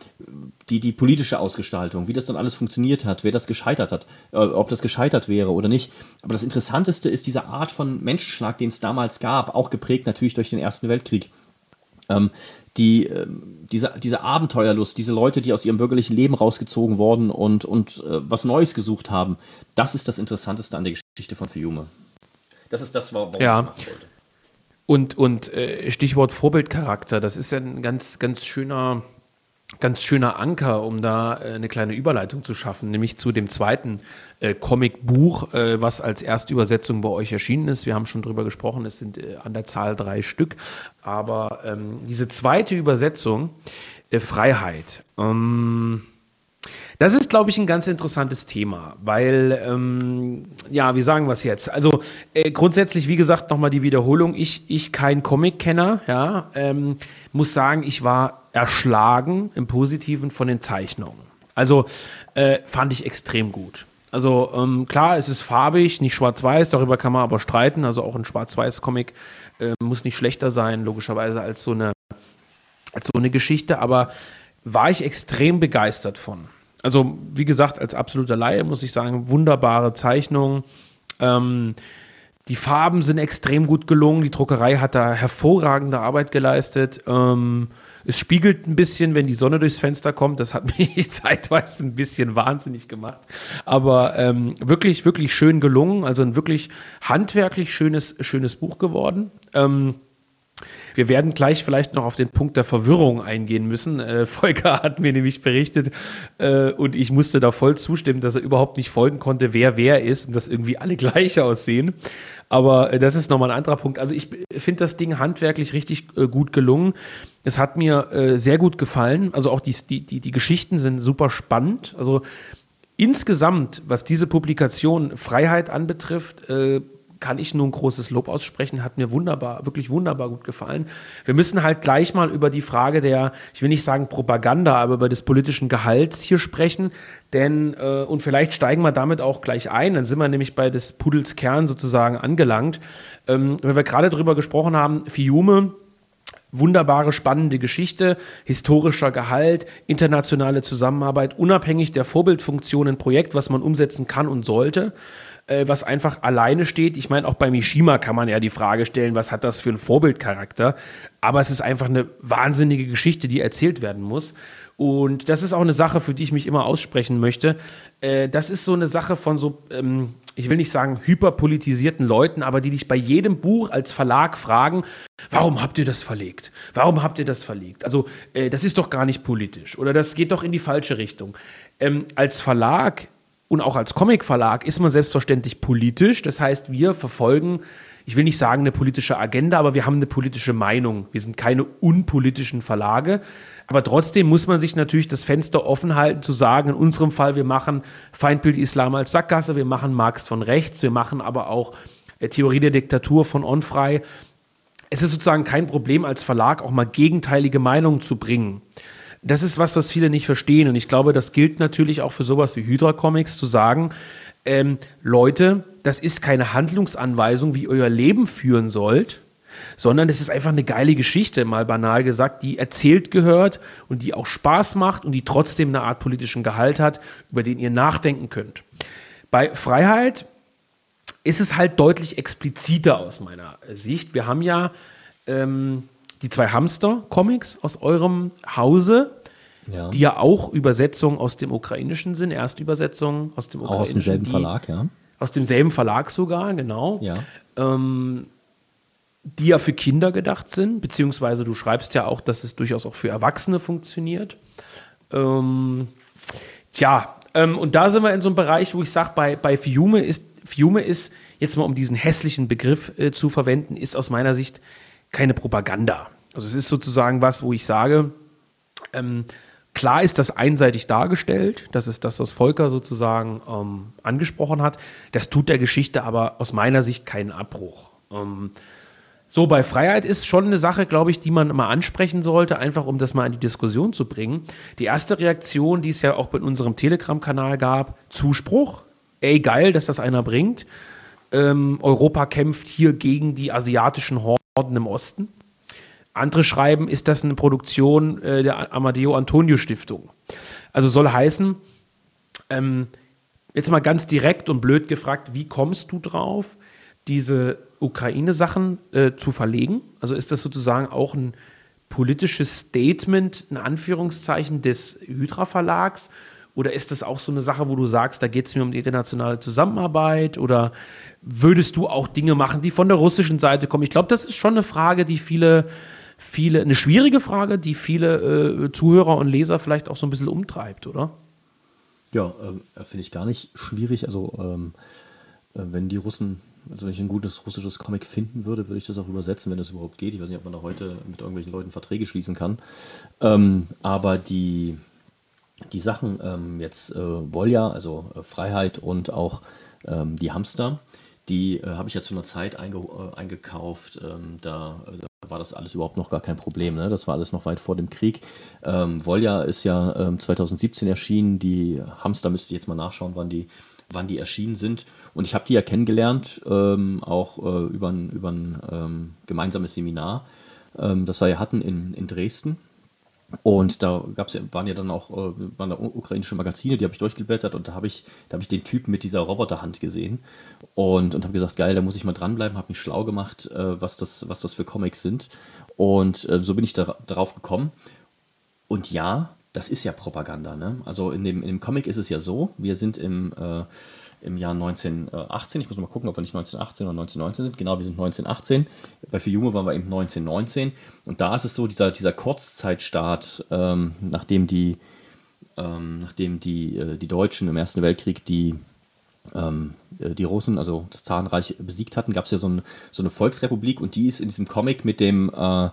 die, die politische Ausgestaltung, wie das dann alles funktioniert hat, wer das gescheitert hat, äh, ob das gescheitert wäre oder nicht. Aber das Interessanteste ist diese Art von Menschenschlag, den es damals gab, auch geprägt natürlich durch den Ersten Weltkrieg. Ähm, die, äh, diese, diese Abenteuerlust, diese Leute, die aus ihrem bürgerlichen Leben rausgezogen wurden und, und äh, was Neues gesucht haben, das ist das Interessanteste an der Geschichte von Fiume. Das ist das, warum ja. ich es machen wollte. Und, und äh, Stichwort Vorbildcharakter, das ist ja ein ganz, ganz schöner, ganz schöner Anker, um da äh, eine kleine Überleitung zu schaffen, nämlich zu dem zweiten äh, Comicbuch, äh, was als Erstübersetzung bei euch erschienen ist. Wir haben schon drüber gesprochen, es sind äh, an der Zahl drei Stück. Aber ähm, diese zweite Übersetzung, äh, Freiheit, ähm, das ist, glaube ich, ein ganz interessantes Thema, weil, ähm, ja, wie sagen wir es jetzt? Also äh, grundsätzlich, wie gesagt, nochmal die Wiederholung. Ich, ich kein Comic-Kenner, ja, ähm, muss sagen, ich war erschlagen im Positiven von den Zeichnungen. Also äh, fand ich extrem gut. Also ähm, klar, es ist farbig, nicht schwarz-weiß, darüber kann man aber streiten. Also auch ein schwarz-weiß-Comic äh, muss nicht schlechter sein, logischerweise, als so eine, als so eine Geschichte, aber war ich extrem begeistert von. Also, wie gesagt, als absoluter Laie muss ich sagen, wunderbare Zeichnung. Ähm, die Farben sind extrem gut gelungen. Die Druckerei hat da hervorragende Arbeit geleistet. Ähm, es spiegelt ein bisschen, wenn die Sonne durchs Fenster kommt. Das hat mich zeitweise ein bisschen wahnsinnig gemacht. Aber ähm, wirklich, wirklich schön gelungen. Also ein wirklich handwerklich schönes, schönes Buch geworden. Ähm, wir werden gleich vielleicht noch auf den Punkt der Verwirrung eingehen müssen. Äh, Volker hat mir nämlich berichtet äh, und ich musste da voll zustimmen, dass er überhaupt nicht folgen konnte, wer wer ist und dass irgendwie alle gleich aussehen. Aber äh, das ist nochmal ein anderer Punkt. Also ich finde das Ding handwerklich richtig äh, gut gelungen. Es hat mir äh, sehr gut gefallen. Also auch die, die, die Geschichten sind super spannend. Also insgesamt, was diese Publikation Freiheit anbetrifft, äh, kann ich nur ein großes Lob aussprechen, hat mir wunderbar, wirklich wunderbar gut gefallen. Wir müssen halt gleich mal über die Frage der, ich will nicht sagen Propaganda, aber über des politischen Gehalts hier sprechen, denn, äh, und vielleicht steigen wir damit auch gleich ein, dann sind wir nämlich bei des Pudels Kern sozusagen angelangt. Ähm, wenn wir gerade darüber gesprochen haben, Fiume, wunderbare, spannende Geschichte, historischer Gehalt, internationale Zusammenarbeit, unabhängig der Vorbildfunktion ein Projekt, was man umsetzen kann und sollte äh, was einfach alleine steht. Ich meine, auch bei Mishima kann man ja die Frage stellen, was hat das für einen Vorbildcharakter? Aber es ist einfach eine wahnsinnige Geschichte, die erzählt werden muss. Und das ist auch eine Sache, für die ich mich immer aussprechen möchte. Äh, das ist so eine Sache von so, ähm, ich will nicht sagen hyperpolitisierten Leuten, aber die dich bei jedem Buch als Verlag fragen, warum habt ihr das verlegt? Warum habt ihr das verlegt? Also äh, das ist doch gar nicht politisch oder das geht doch in die falsche Richtung. Ähm, als Verlag und auch als Comicverlag ist man selbstverständlich politisch. Das heißt, wir verfolgen, ich will nicht sagen eine politische Agenda, aber wir haben eine politische Meinung. Wir sind keine unpolitischen Verlage. Aber trotzdem muss man sich natürlich das Fenster offen halten, zu sagen, in unserem Fall, wir machen Feindbild Islam als Sackgasse, wir machen Marx von rechts, wir machen aber auch äh, Theorie der Diktatur von Onfrei. Es ist sozusagen kein Problem als Verlag auch mal gegenteilige Meinungen zu bringen das ist was, was viele nicht verstehen. Und ich glaube, das gilt natürlich auch für sowas wie Hydra Comics zu sagen, ähm, Leute, das ist keine Handlungsanweisung, wie ihr euer Leben führen sollt, sondern es ist einfach eine geile Geschichte, mal banal gesagt, die erzählt gehört und die auch Spaß macht und die trotzdem eine Art politischen Gehalt hat, über den ihr nachdenken könnt. Bei Freiheit ist es halt deutlich expliziter aus meiner Sicht. Wir haben ja ähm, die zwei Hamster-Comics aus eurem Hause, ja. die ja auch Übersetzungen aus dem Ukrainischen sind, Erstübersetzungen aus dem Ukrainischen. Auch aus demselben die, Verlag, ja. Aus demselben Verlag sogar, genau. Ja. Ähm, die ja für Kinder gedacht sind, beziehungsweise du schreibst ja auch, dass es durchaus auch für Erwachsene funktioniert. Ähm, tja, ähm, und da sind wir in so einem Bereich, wo ich sage, bei, bei Fiume ist, Fiume ist, jetzt mal um diesen hässlichen Begriff äh, zu verwenden, ist aus meiner Sicht keine Propaganda. Also es ist sozusagen was, wo ich sage, ähm, klar ist das einseitig dargestellt, das ist das, was Volker sozusagen ähm, angesprochen hat. Das tut der Geschichte aber aus meiner Sicht keinen Abbruch. Ähm, so, bei Freiheit ist schon eine Sache, glaube ich, die man mal ansprechen sollte, einfach um das mal in die Diskussion zu bringen. Die erste Reaktion, die es ja auch bei unserem Telegram-Kanal gab, Zuspruch. Ey, geil, dass das einer bringt. Ähm, Europa kämpft hier gegen die asiatischen Horden im Osten. Andere schreiben, ist das eine Produktion äh, der Amadeo Antonio Stiftung. Also soll heißen, ähm, jetzt mal ganz direkt und blöd gefragt, wie kommst du drauf, diese Ukraine-Sachen äh, zu verlegen? Also ist das sozusagen auch ein politisches Statement, in Anführungszeichen, des Hydra-Verlags? Oder ist das auch so eine Sache, wo du sagst, da geht es mir um die internationale Zusammenarbeit? Oder würdest du auch Dinge machen, die von der russischen Seite kommen? Ich glaube, das ist schon eine Frage, die viele, viele, eine schwierige Frage, die viele äh, Zuhörer und Leser vielleicht auch so ein bisschen umtreibt, oder? Ja, äh, finde ich gar nicht schwierig. Also, ähm, äh, wenn die Russen also wenn ich ein gutes russisches Comic finden würde, würde ich das auch übersetzen, wenn das überhaupt geht. Ich weiß nicht, ob man da heute mit irgendwelchen Leuten Verträge schließen kann. Ähm, aber die, die Sachen ähm, jetzt äh, Volja, also äh, Freiheit und auch ähm, die Hamster, die äh, habe ich ja zu einer Zeit einge äh, eingekauft. Ähm, da, da, war das alles überhaupt noch gar kein Problem. Ne? Das war alles noch weit vor dem Krieg. Ähm, Volja ist ja 2017 ähm, erschienen. Die Hamster müsste ich jetzt mal nachschauen, wann die wann die erschienen sind. Und ich habe die ja kennengelernt, ähm, auch äh, über ein, über ein ähm, gemeinsames Seminar, ähm, das wir ja hatten in, in Dresden. Und da gab's ja, waren ja dann auch äh, waren da ukrainische Magazine, die habe ich durchgeblättert und da habe ich, hab ich den Typen mit dieser Roboterhand gesehen und, und habe gesagt, geil, da muss ich mal dranbleiben, habe mich schlau gemacht, äh, was, das, was das für Comics sind. Und äh, so bin ich da, darauf gekommen. Und ja, das ist ja Propaganda. Ne? Also in dem, in dem Comic ist es ja so, wir sind im, äh, im Jahr 1918, ich muss mal gucken, ob wir nicht 1918 oder 1919 sind. Genau, wir sind 1918. Bei Für Junge waren wir eben 1919. Und da ist es so, dieser, dieser Kurzzeitstaat, ähm, nachdem die, ähm, nachdem die, äh, die Deutschen im Ersten Weltkrieg die ähm, äh, die Russen, also das Zarenreich, besiegt hatten, gab es ja so, ein, so, eine Volksrepublik und die ist in diesem Comic mit dem äh,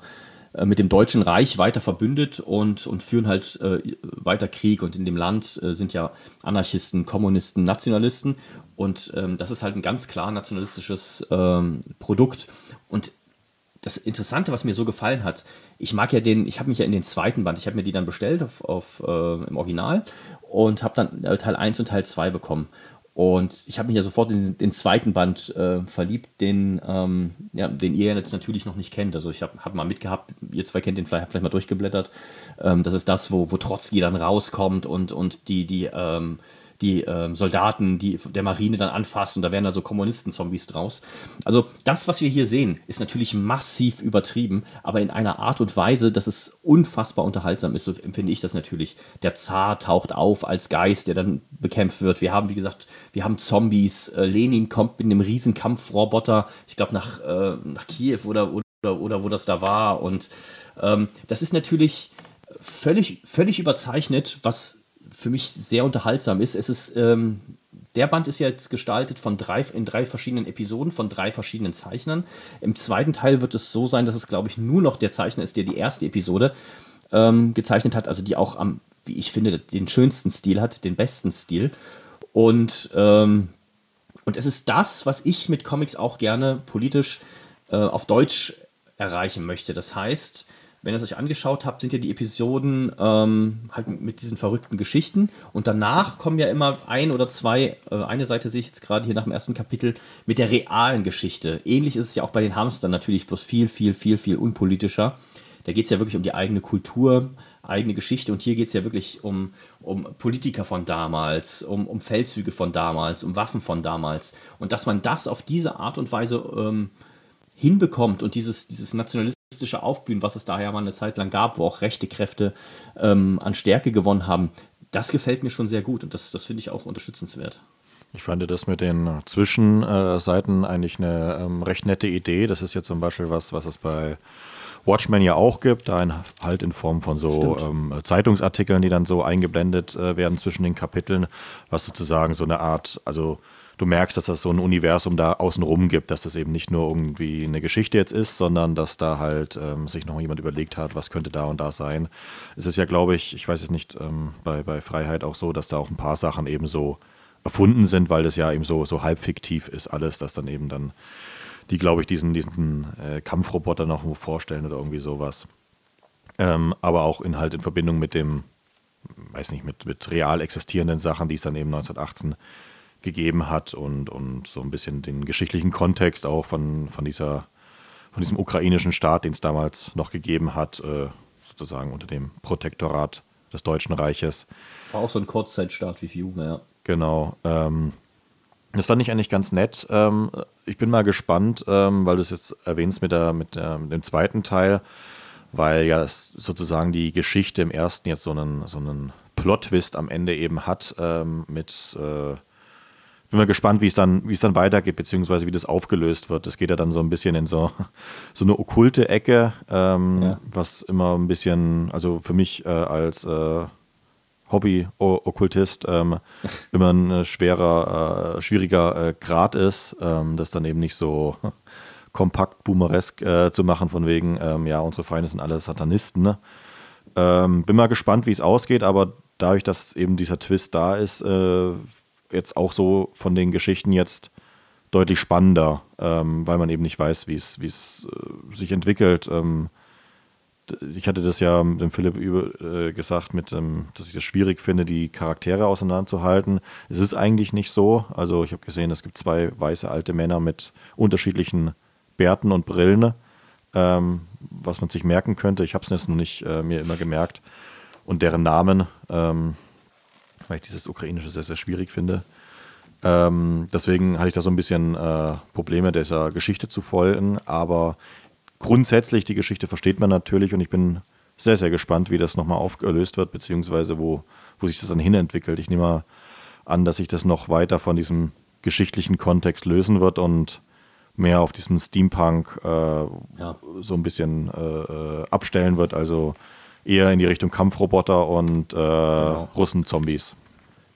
mit dem Deutschen Reich weiter verbündet und, und führen halt äh, weiter Krieg. Und in dem Land äh, sind ja Anarchisten, Kommunisten, Nationalisten. Und ähm, das ist halt ein ganz klar nationalistisches ähm, Produkt. Und das Interessante, was mir so gefallen hat, ich mag ja den, ich habe mich ja in den zweiten Band, ich habe mir die dann bestellt auf, auf äh, im Original und habe dann äh, Teil 1 und Teil 2 bekommen. Und ich habe mich ja sofort in den zweiten Band äh, verliebt, den, ähm, ja, den ihr jetzt natürlich noch nicht kennt. Also ich habe hab mal mitgehabt, ihr zwei kennt den vielleicht, habt vielleicht mal durchgeblättert. Ähm, das ist das, wo, wo Trotzki dann rauskommt und, und die, die ähm, die ähm, Soldaten die, der Marine dann anfasst und da werden da so Kommunisten-Zombies draus. Also das, was wir hier sehen, ist natürlich massiv übertrieben, aber in einer Art und Weise, dass es unfassbar unterhaltsam ist, so empfinde ich das natürlich. Der Zar taucht auf als Geist, der dann bekämpft wird. Wir haben, wie gesagt, wir haben Zombies. Äh, Lenin kommt mit einem riesen Kampfroboter, ich glaube nach, äh, nach Kiew oder, oder, oder wo das da war. Und ähm, das ist natürlich völlig, völlig überzeichnet, was für mich sehr unterhaltsam ist. Es ist, ähm, der Band ist jetzt gestaltet von drei, in drei verschiedenen Episoden von drei verschiedenen Zeichnern. Im zweiten Teil wird es so sein, dass es, glaube ich, nur noch der Zeichner ist, der die erste Episode ähm, gezeichnet hat, also die auch am, wie ich finde, den schönsten Stil hat, den besten Stil. Und, ähm, und es ist das, was ich mit Comics auch gerne politisch äh, auf Deutsch erreichen möchte. Das heißt, wenn ihr es euch angeschaut habt, sind ja die Episoden ähm, halt mit diesen verrückten Geschichten. Und danach kommen ja immer ein oder zwei, äh, eine Seite sehe ich jetzt gerade hier nach dem ersten Kapitel, mit der realen Geschichte. Ähnlich ist es ja auch bei den Hamstern natürlich, bloß viel, viel, viel, viel unpolitischer. Da geht es ja wirklich um die eigene Kultur, eigene Geschichte. Und hier geht es ja wirklich um, um Politiker von damals, um, um Feldzüge von damals, um Waffen von damals. Und dass man das auf diese Art und Weise ähm, hinbekommt und dieses, dieses Nationalismus nationalistische Aufblühen, was es daher mal eine Zeit lang gab, wo auch rechte Kräfte ähm, an Stärke gewonnen haben, das gefällt mir schon sehr gut und das, das finde ich auch unterstützenswert. Ich fand das mit den Zwischenseiten eigentlich eine ähm, recht nette Idee. Das ist ja zum Beispiel was, was es bei Watchmen ja auch gibt, da in, halt in Form von so ähm, Zeitungsartikeln, die dann so eingeblendet äh, werden zwischen den Kapiteln, was sozusagen so eine Art, also du merkst, dass das so ein Universum da außenrum gibt, dass das eben nicht nur irgendwie eine Geschichte jetzt ist, sondern dass da halt ähm, sich noch jemand überlegt hat, was könnte da und da sein. Es ist ja, glaube ich, ich weiß es nicht, ähm, bei, bei Freiheit auch so, dass da auch ein paar Sachen eben so erfunden sind, weil das ja eben so, so halb fiktiv ist alles, dass dann eben dann die, glaube ich, diesen, diesen äh, Kampfroboter noch vorstellen oder irgendwie sowas. Ähm, aber auch in, halt in Verbindung mit dem, weiß nicht, mit, mit real existierenden Sachen, die es dann eben 1918 gegeben hat und, und so ein bisschen den geschichtlichen Kontext auch von, von, dieser, von diesem ukrainischen Staat, den es damals noch gegeben hat, äh, sozusagen unter dem Protektorat des Deutschen Reiches. War auch so ein Kurzzeitstaat wie Fiume, ja. Genau. Ähm, das fand ich eigentlich ganz nett. Ähm, ich bin mal gespannt, ähm, weil du es jetzt erwähnst mit, der, mit, der, mit dem zweiten Teil, weil ja das sozusagen die Geschichte im ersten jetzt so einen, so einen Plot-Twist am Ende eben hat ähm, mit äh, bin mal gespannt, wie es dann, wie es dann weitergeht, beziehungsweise wie das aufgelöst wird. Das geht ja dann so ein bisschen in so, so eine okkulte Ecke, ähm, ja. was immer ein bisschen, also für mich äh, als äh, Hobby-Okkultist ähm, immer ein schwerer, äh, schwieriger äh, Grad ist, ähm, das dann eben nicht so kompakt boomeresk äh, zu machen, von wegen, ähm, ja, unsere Feinde sind alle Satanisten. Ne? Ähm, bin mal gespannt, wie es ausgeht, aber dadurch, dass eben dieser Twist da ist, äh, jetzt auch so von den Geschichten jetzt deutlich spannender, ähm, weil man eben nicht weiß, wie es äh, sich entwickelt. Ähm, ich hatte das ja mit dem Philipp über, äh, gesagt, mit, ähm, dass ich das schwierig finde, die Charaktere auseinanderzuhalten. Es ist eigentlich nicht so. Also ich habe gesehen, es gibt zwei weiße alte Männer mit unterschiedlichen Bärten und Brillen, ähm, was man sich merken könnte. Ich habe es jetzt noch nicht äh, mir immer gemerkt. Und deren Namen, ähm, weil ich dieses Ukrainische sehr, sehr schwierig finde. Ähm, deswegen hatte ich da so ein bisschen äh, Probleme, dieser Geschichte zu folgen. Aber grundsätzlich, die Geschichte versteht man natürlich und ich bin sehr, sehr gespannt, wie das nochmal aufgelöst wird, beziehungsweise wo, wo sich das dann hinentwickelt. Ich nehme mal an, dass sich das noch weiter von diesem geschichtlichen Kontext lösen wird und mehr auf diesem Steampunk äh, ja. so ein bisschen äh, äh abstellen wird. Also eher in die Richtung Kampfroboter und äh, genau. Russen-Zombies.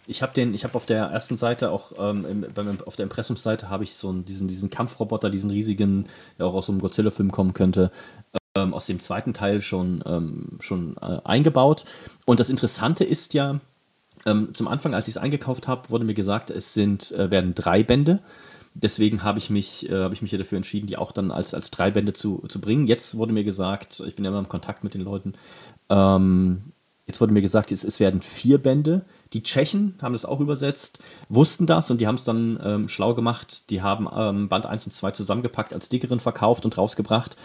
Ich habe den, ich habe auf der ersten Seite auch ähm, im, beim, auf der Impressumsseite habe ich so einen, diesen, diesen Kampfroboter, diesen riesigen, der auch aus so einem Godzilla-Film kommen könnte, ähm, aus dem zweiten Teil schon, ähm, schon äh, eingebaut. Und das Interessante ist ja, ähm, zum Anfang, als ich es eingekauft habe, wurde mir gesagt, es sind, äh, werden drei Bände. Deswegen habe ich mich, äh, habe ich mich ja dafür entschieden, die auch dann als, als drei Bände zu, zu bringen. Jetzt wurde mir gesagt, ich bin ja immer im Kontakt mit den Leuten, ähm, Jetzt wurde mir gesagt, es, es, werden vier Bände. Die Tschechen haben das auch übersetzt, wussten das und die haben es dann ähm, schlau gemacht. Die haben ähm, Band 1 und 2 zusammengepackt, als dickeren verkauft und rausgebracht.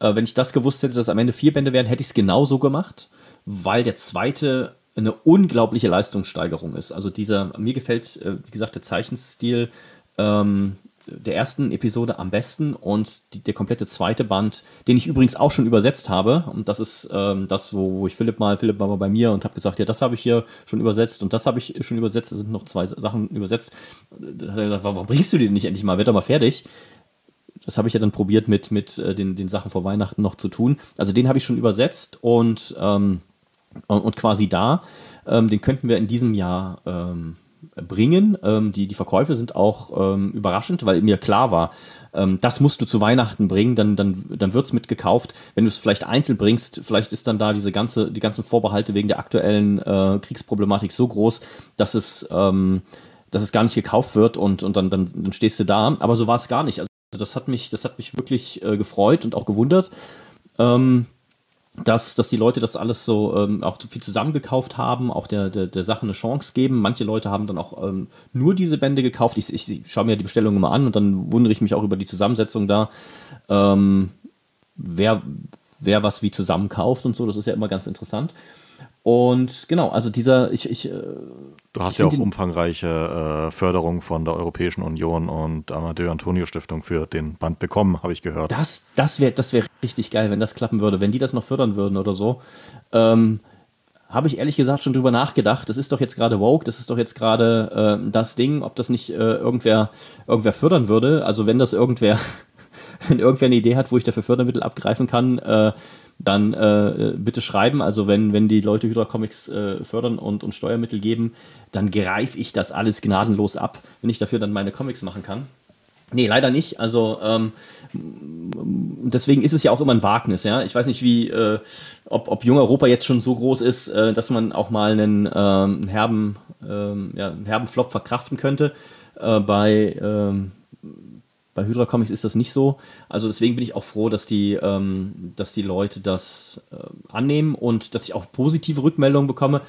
Äh, wenn ich das gewusst hätte, dass am Ende vier Bände wären, hätte ich es genauso gemacht, weil der zweite eine unglaubliche Leistungssteigerung ist. Also dieser, mir gefällt, äh, wie gesagt, der Zeichenstil ähm, der ersten Episode am besten und die, der komplette zweite Band, den ich übrigens auch schon übersetzt habe. Und das ist ähm, das, wo, wo ich Philipp mal, Philipp war mal bei mir und habe gesagt, ja, das habe ich hier schon übersetzt und das habe ich schon übersetzt. Es sind noch zwei Sachen übersetzt. Da hat er gesagt, warum bringst du den nicht endlich mal? Wird doch mal fertig. Das habe ich ja dann probiert mit, mit äh, den, den Sachen vor Weihnachten noch zu tun. Also den habe ich schon übersetzt und, ähm, und, und, quasi da. Ähm, den könnten wir in diesem Jahr ähm, bringen. Ähm, die, die Verkäufe sind auch ähm, überraschend, weil mir klar war, ähm, das musst du zu Weihnachten bringen, dann, dann, dann wird es mitgekauft. Wenn du es vielleicht einzeln bringst, vielleicht ist dann da diese ganze, die ganzen Vorbehalte wegen der aktuellen äh, Kriegsproblematik so groß, dass es, ähm, dass es gar nicht gekauft wird und, und dann, dann, dann stehst du da. Aber so war es gar nicht. Also das hat mich, das hat mich wirklich äh, gefreut und auch gewundert. Ähm, dass, dass die Leute das alles so ähm, auch viel zusammengekauft haben, auch der, der, der Sache eine Chance geben. Manche Leute haben dann auch ähm, nur diese Bände gekauft. Ich, ich, ich schaue mir die Bestellung immer an und dann wundere ich mich auch über die Zusammensetzung da. Ähm, wer, wer was wie zusammenkauft und so, das ist ja immer ganz interessant. Und genau, also dieser, ich, ich. Äh, du hast ja auch umfangreiche äh, Förderung von der Europäischen Union und Amadeo Antonio Stiftung für den Band bekommen, habe ich gehört. Das, das wäre das wär richtig geil, wenn das klappen würde, wenn die das noch fördern würden oder so. Ähm, habe ich ehrlich gesagt schon drüber nachgedacht. Das ist doch jetzt gerade Vogue, das ist doch jetzt gerade äh, das Ding, ob das nicht äh, irgendwer, irgendwer fördern würde. Also wenn das irgendwer wenn irgendwer eine Idee hat, wo ich dafür Fördermittel abgreifen kann, äh, dann äh, bitte schreiben. Also wenn, wenn die Leute Hydra Comics äh, fördern und, und Steuermittel geben, dann greife ich das alles gnadenlos ab, wenn ich dafür dann meine Comics machen kann. Nee, leider nicht. Also ähm, deswegen ist es ja auch immer ein Wagnis, ja. Ich weiß nicht, wie, äh, ob, ob Jung Europa jetzt schon so groß ist, äh, dass man auch mal einen, ähm, herben, ähm, ja, einen herben Flop verkraften könnte. Äh, bei, ähm, bei Hydra Comics ist das nicht so. Also deswegen bin ich auch froh, dass die, ähm, dass die Leute das äh, annehmen und dass ich auch positive Rückmeldungen bekomme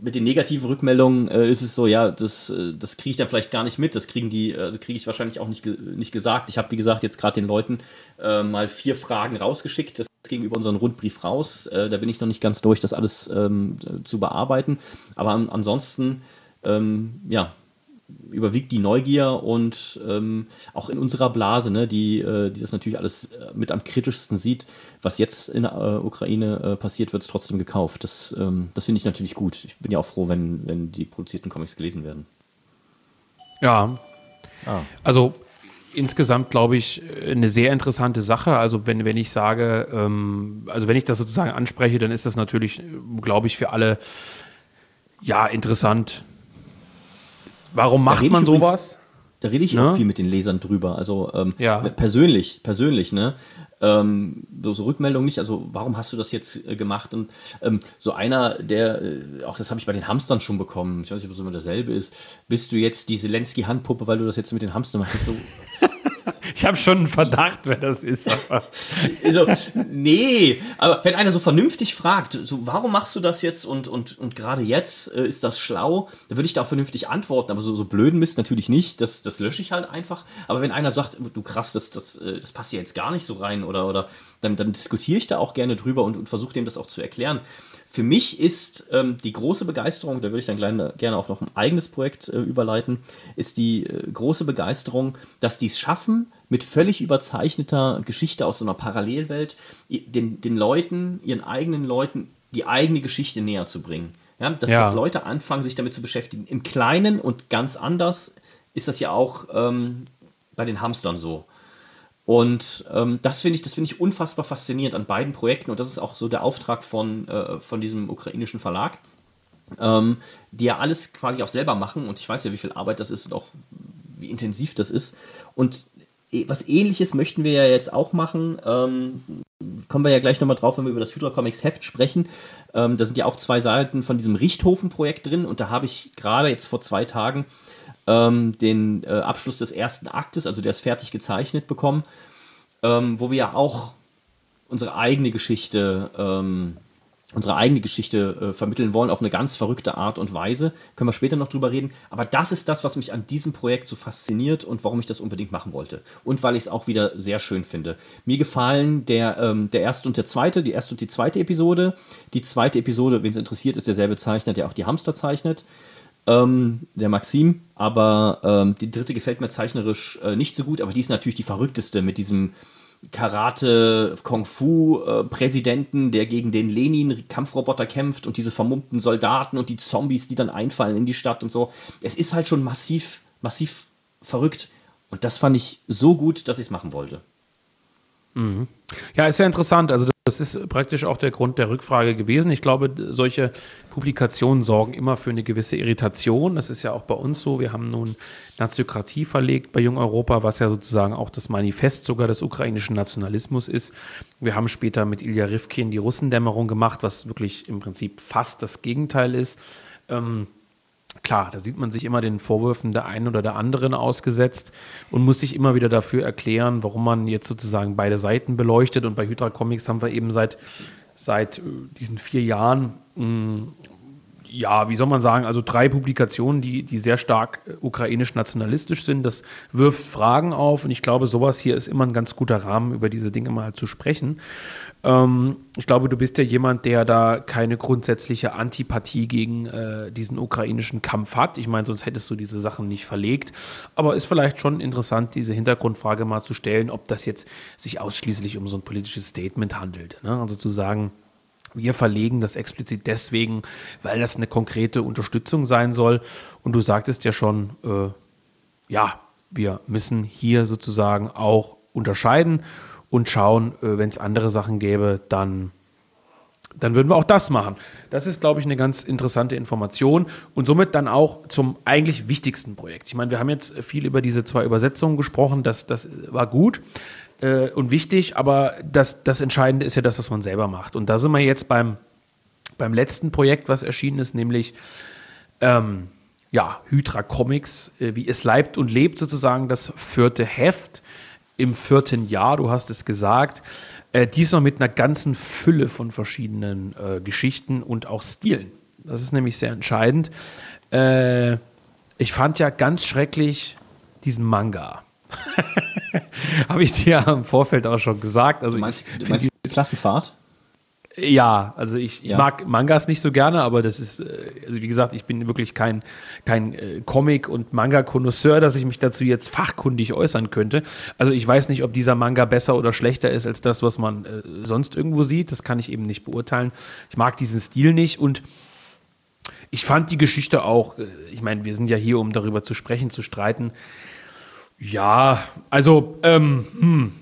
mit den negativen Rückmeldungen äh, ist es so, ja, das, äh, das kriege ich dann vielleicht gar nicht mit. Das kriegen die, also kriege ich wahrscheinlich auch nicht, nicht gesagt. Ich habe, wie gesagt, jetzt gerade den Leuten äh, mal vier Fragen rausgeschickt. Das gegenüber unseren Rundbrief raus. Äh, da bin ich noch nicht ganz durch, das alles ähm, zu bearbeiten. Aber an, ansonsten, ähm, ja, überwiegt die Neugier und ähm, auch in unserer Blase, ne, die, äh, die das natürlich alles äh, mit am kritischsten sieht, was jetzt in der äh, Ukraine äh, passiert, wird es trotzdem gekauft. Das, ähm, das finde ich natürlich gut. Ich bin ja auch froh, wenn, wenn die produzierten Comics gelesen werden. Ja. Ah. Also insgesamt, glaube ich, eine sehr interessante Sache. Also wenn, wenn ich sage, ähm, also wenn ich das sozusagen anspreche, dann ist das natürlich, glaube ich, für alle ja interessant Warum macht man sowas? Übrigens, da rede ich ne? auch viel mit den Lesern drüber. Also ähm, ja. persönlich, persönlich, ne? Ähm, so, so Rückmeldungen nicht. Also warum hast du das jetzt äh, gemacht? Und ähm, so einer, der, äh, auch das habe ich bei den Hamstern schon bekommen. Ich weiß nicht, ob es immer derselbe ist. Bist du jetzt die Zelensky-Handpuppe, weil du das jetzt mit den Hamstern machst? So, ich habe schon einen Verdacht, wer das ist. also, nee, aber wenn einer so vernünftig fragt, so, warum machst du das jetzt und, und, und gerade jetzt äh, ist das schlau, dann würde ich da auch vernünftig antworten. Aber so, so blöden Mist natürlich nicht, das, das lösche ich halt einfach. Aber wenn einer sagt, du krass, das, das, äh, das passt ja jetzt gar nicht so rein oder, oder dann, dann diskutiere ich da auch gerne drüber und, und versuche dem das auch zu erklären. Für mich ist ähm, die große Begeisterung, da würde ich dann gleich, gerne auch noch ein eigenes Projekt äh, überleiten, ist die äh, große Begeisterung, dass die es schaffen, mit völlig überzeichneter Geschichte aus so einer Parallelwelt den, den Leuten, ihren eigenen Leuten, die eigene Geschichte näher zu bringen. Ja, dass, ja. dass Leute anfangen, sich damit zu beschäftigen. Im Kleinen und ganz anders ist das ja auch ähm, bei den Hamstern so. Und ähm, das finde ich, das ich unfassbar faszinierend an beiden Projekten und das ist auch so der Auftrag von, äh, von diesem ukrainischen Verlag, ähm, die ja alles quasi auch selber machen und ich weiß ja, wie viel Arbeit das ist und auch wie intensiv das ist. Und e, was ähnliches möchten wir ja jetzt auch machen. Ähm, kommen wir ja gleich nochmal drauf, wenn wir über das Hydra Comics Heft sprechen. Ähm, da sind ja auch zwei Seiten von diesem Richthofen-Projekt drin und da habe ich gerade jetzt vor zwei Tagen ähm, den äh, Abschluss des ersten Aktes, also der ist fertig gezeichnet bekommen, ähm, wo wir ja auch unsere eigene Geschichte, ähm, unsere eigene Geschichte äh, vermitteln wollen auf eine ganz verrückte Art und Weise. Können wir später noch drüber reden. Aber das ist das, was mich an diesem Projekt so fasziniert und warum ich das unbedingt machen wollte. Und weil ich es auch wieder sehr schön finde. Mir gefallen der, ähm, der erste und der zweite, die erste und die zweite Episode. Die zweite Episode, wen es interessiert, ist derselbe Zeichner, der auch die Hamster zeichnet ähm, der Maxim, aber ähm, die dritte gefällt mir zeichnerisch äh, nicht so gut, aber die ist natürlich die verrückteste mit diesem Karate, Kung Fu äh, Präsidenten, der gegen den Lenin Kampfroboter kämpft und diese vermummten Soldaten und die Zombies, die dann einfallen in die Stadt und so. Es ist halt schon massiv, massiv verrückt und das fand ich so gut, dass ich es machen wollte. Mhm. Ja, ist ja interessant. Also das ist praktisch auch der Grund der Rückfrage gewesen. Ich glaube, solche Publikationen sorgen immer für eine gewisse Irritation. Das ist ja auch bei uns so. Wir haben nun Naziokratie verlegt bei Jung Europa, was ja sozusagen auch das Manifest sogar des ukrainischen Nationalismus ist. Wir haben später mit Ilya Rivkin die Russendämmerung gemacht, was wirklich im Prinzip fast das Gegenteil ist. Ähm, Klar, da sieht man sich immer den Vorwürfen der einen oder der anderen ausgesetzt und muss sich immer wieder dafür erklären, warum man jetzt sozusagen beide Seiten beleuchtet. Und bei Hydra Comics haben wir eben seit, seit äh, diesen vier Jahren mh, ja, wie soll man sagen, also drei Publikationen, die, die sehr stark äh, ukrainisch-nationalistisch sind. Das wirft Fragen auf und ich glaube, sowas hier ist immer ein ganz guter Rahmen, über diese Dinge mal zu sprechen. Ähm, ich glaube, du bist ja jemand, der da keine grundsätzliche Antipathie gegen äh, diesen ukrainischen Kampf hat. Ich meine, sonst hättest du diese Sachen nicht verlegt. Aber ist vielleicht schon interessant, diese Hintergrundfrage mal zu stellen, ob das jetzt sich ausschließlich um so ein politisches Statement handelt. Ne? Also zu sagen, wir verlegen das explizit deswegen, weil das eine konkrete Unterstützung sein soll. Und du sagtest ja schon, äh, ja, wir müssen hier sozusagen auch unterscheiden und schauen, äh, wenn es andere Sachen gäbe, dann, dann würden wir auch das machen. Das ist, glaube ich, eine ganz interessante Information und somit dann auch zum eigentlich wichtigsten Projekt. Ich meine, wir haben jetzt viel über diese zwei Übersetzungen gesprochen, das, das war gut äh, und wichtig, aber das, das Entscheidende ist ja das, was man selber macht. Und da sind wir jetzt beim, beim letzten Projekt, was erschienen ist, nämlich ähm, ja, Hydra Comics, äh, wie es leibt und lebt sozusagen, das vierte Heft im vierten Jahr, du hast es gesagt. Äh, diesmal mit einer ganzen Fülle von verschiedenen äh, Geschichten und auch Stilen. Das ist nämlich sehr entscheidend. Äh, ich fand ja ganz schrecklich diesen Manga. Habe ich dir im Vorfeld auch schon gesagt. Also du meinst, ich, du meinst die Klassenfahrt? Ja, also ich, ich ja. mag Mangas nicht so gerne, aber das ist, äh, also wie gesagt, ich bin wirklich kein, kein äh, Comic- und Manga-Konnoisseur, dass ich mich dazu jetzt fachkundig äußern könnte. Also ich weiß nicht, ob dieser Manga besser oder schlechter ist als das, was man äh, sonst irgendwo sieht. Das kann ich eben nicht beurteilen. Ich mag diesen Stil nicht und ich fand die Geschichte auch, ich meine, wir sind ja hier, um darüber zu sprechen, zu streiten. Ja, also, ähm, hm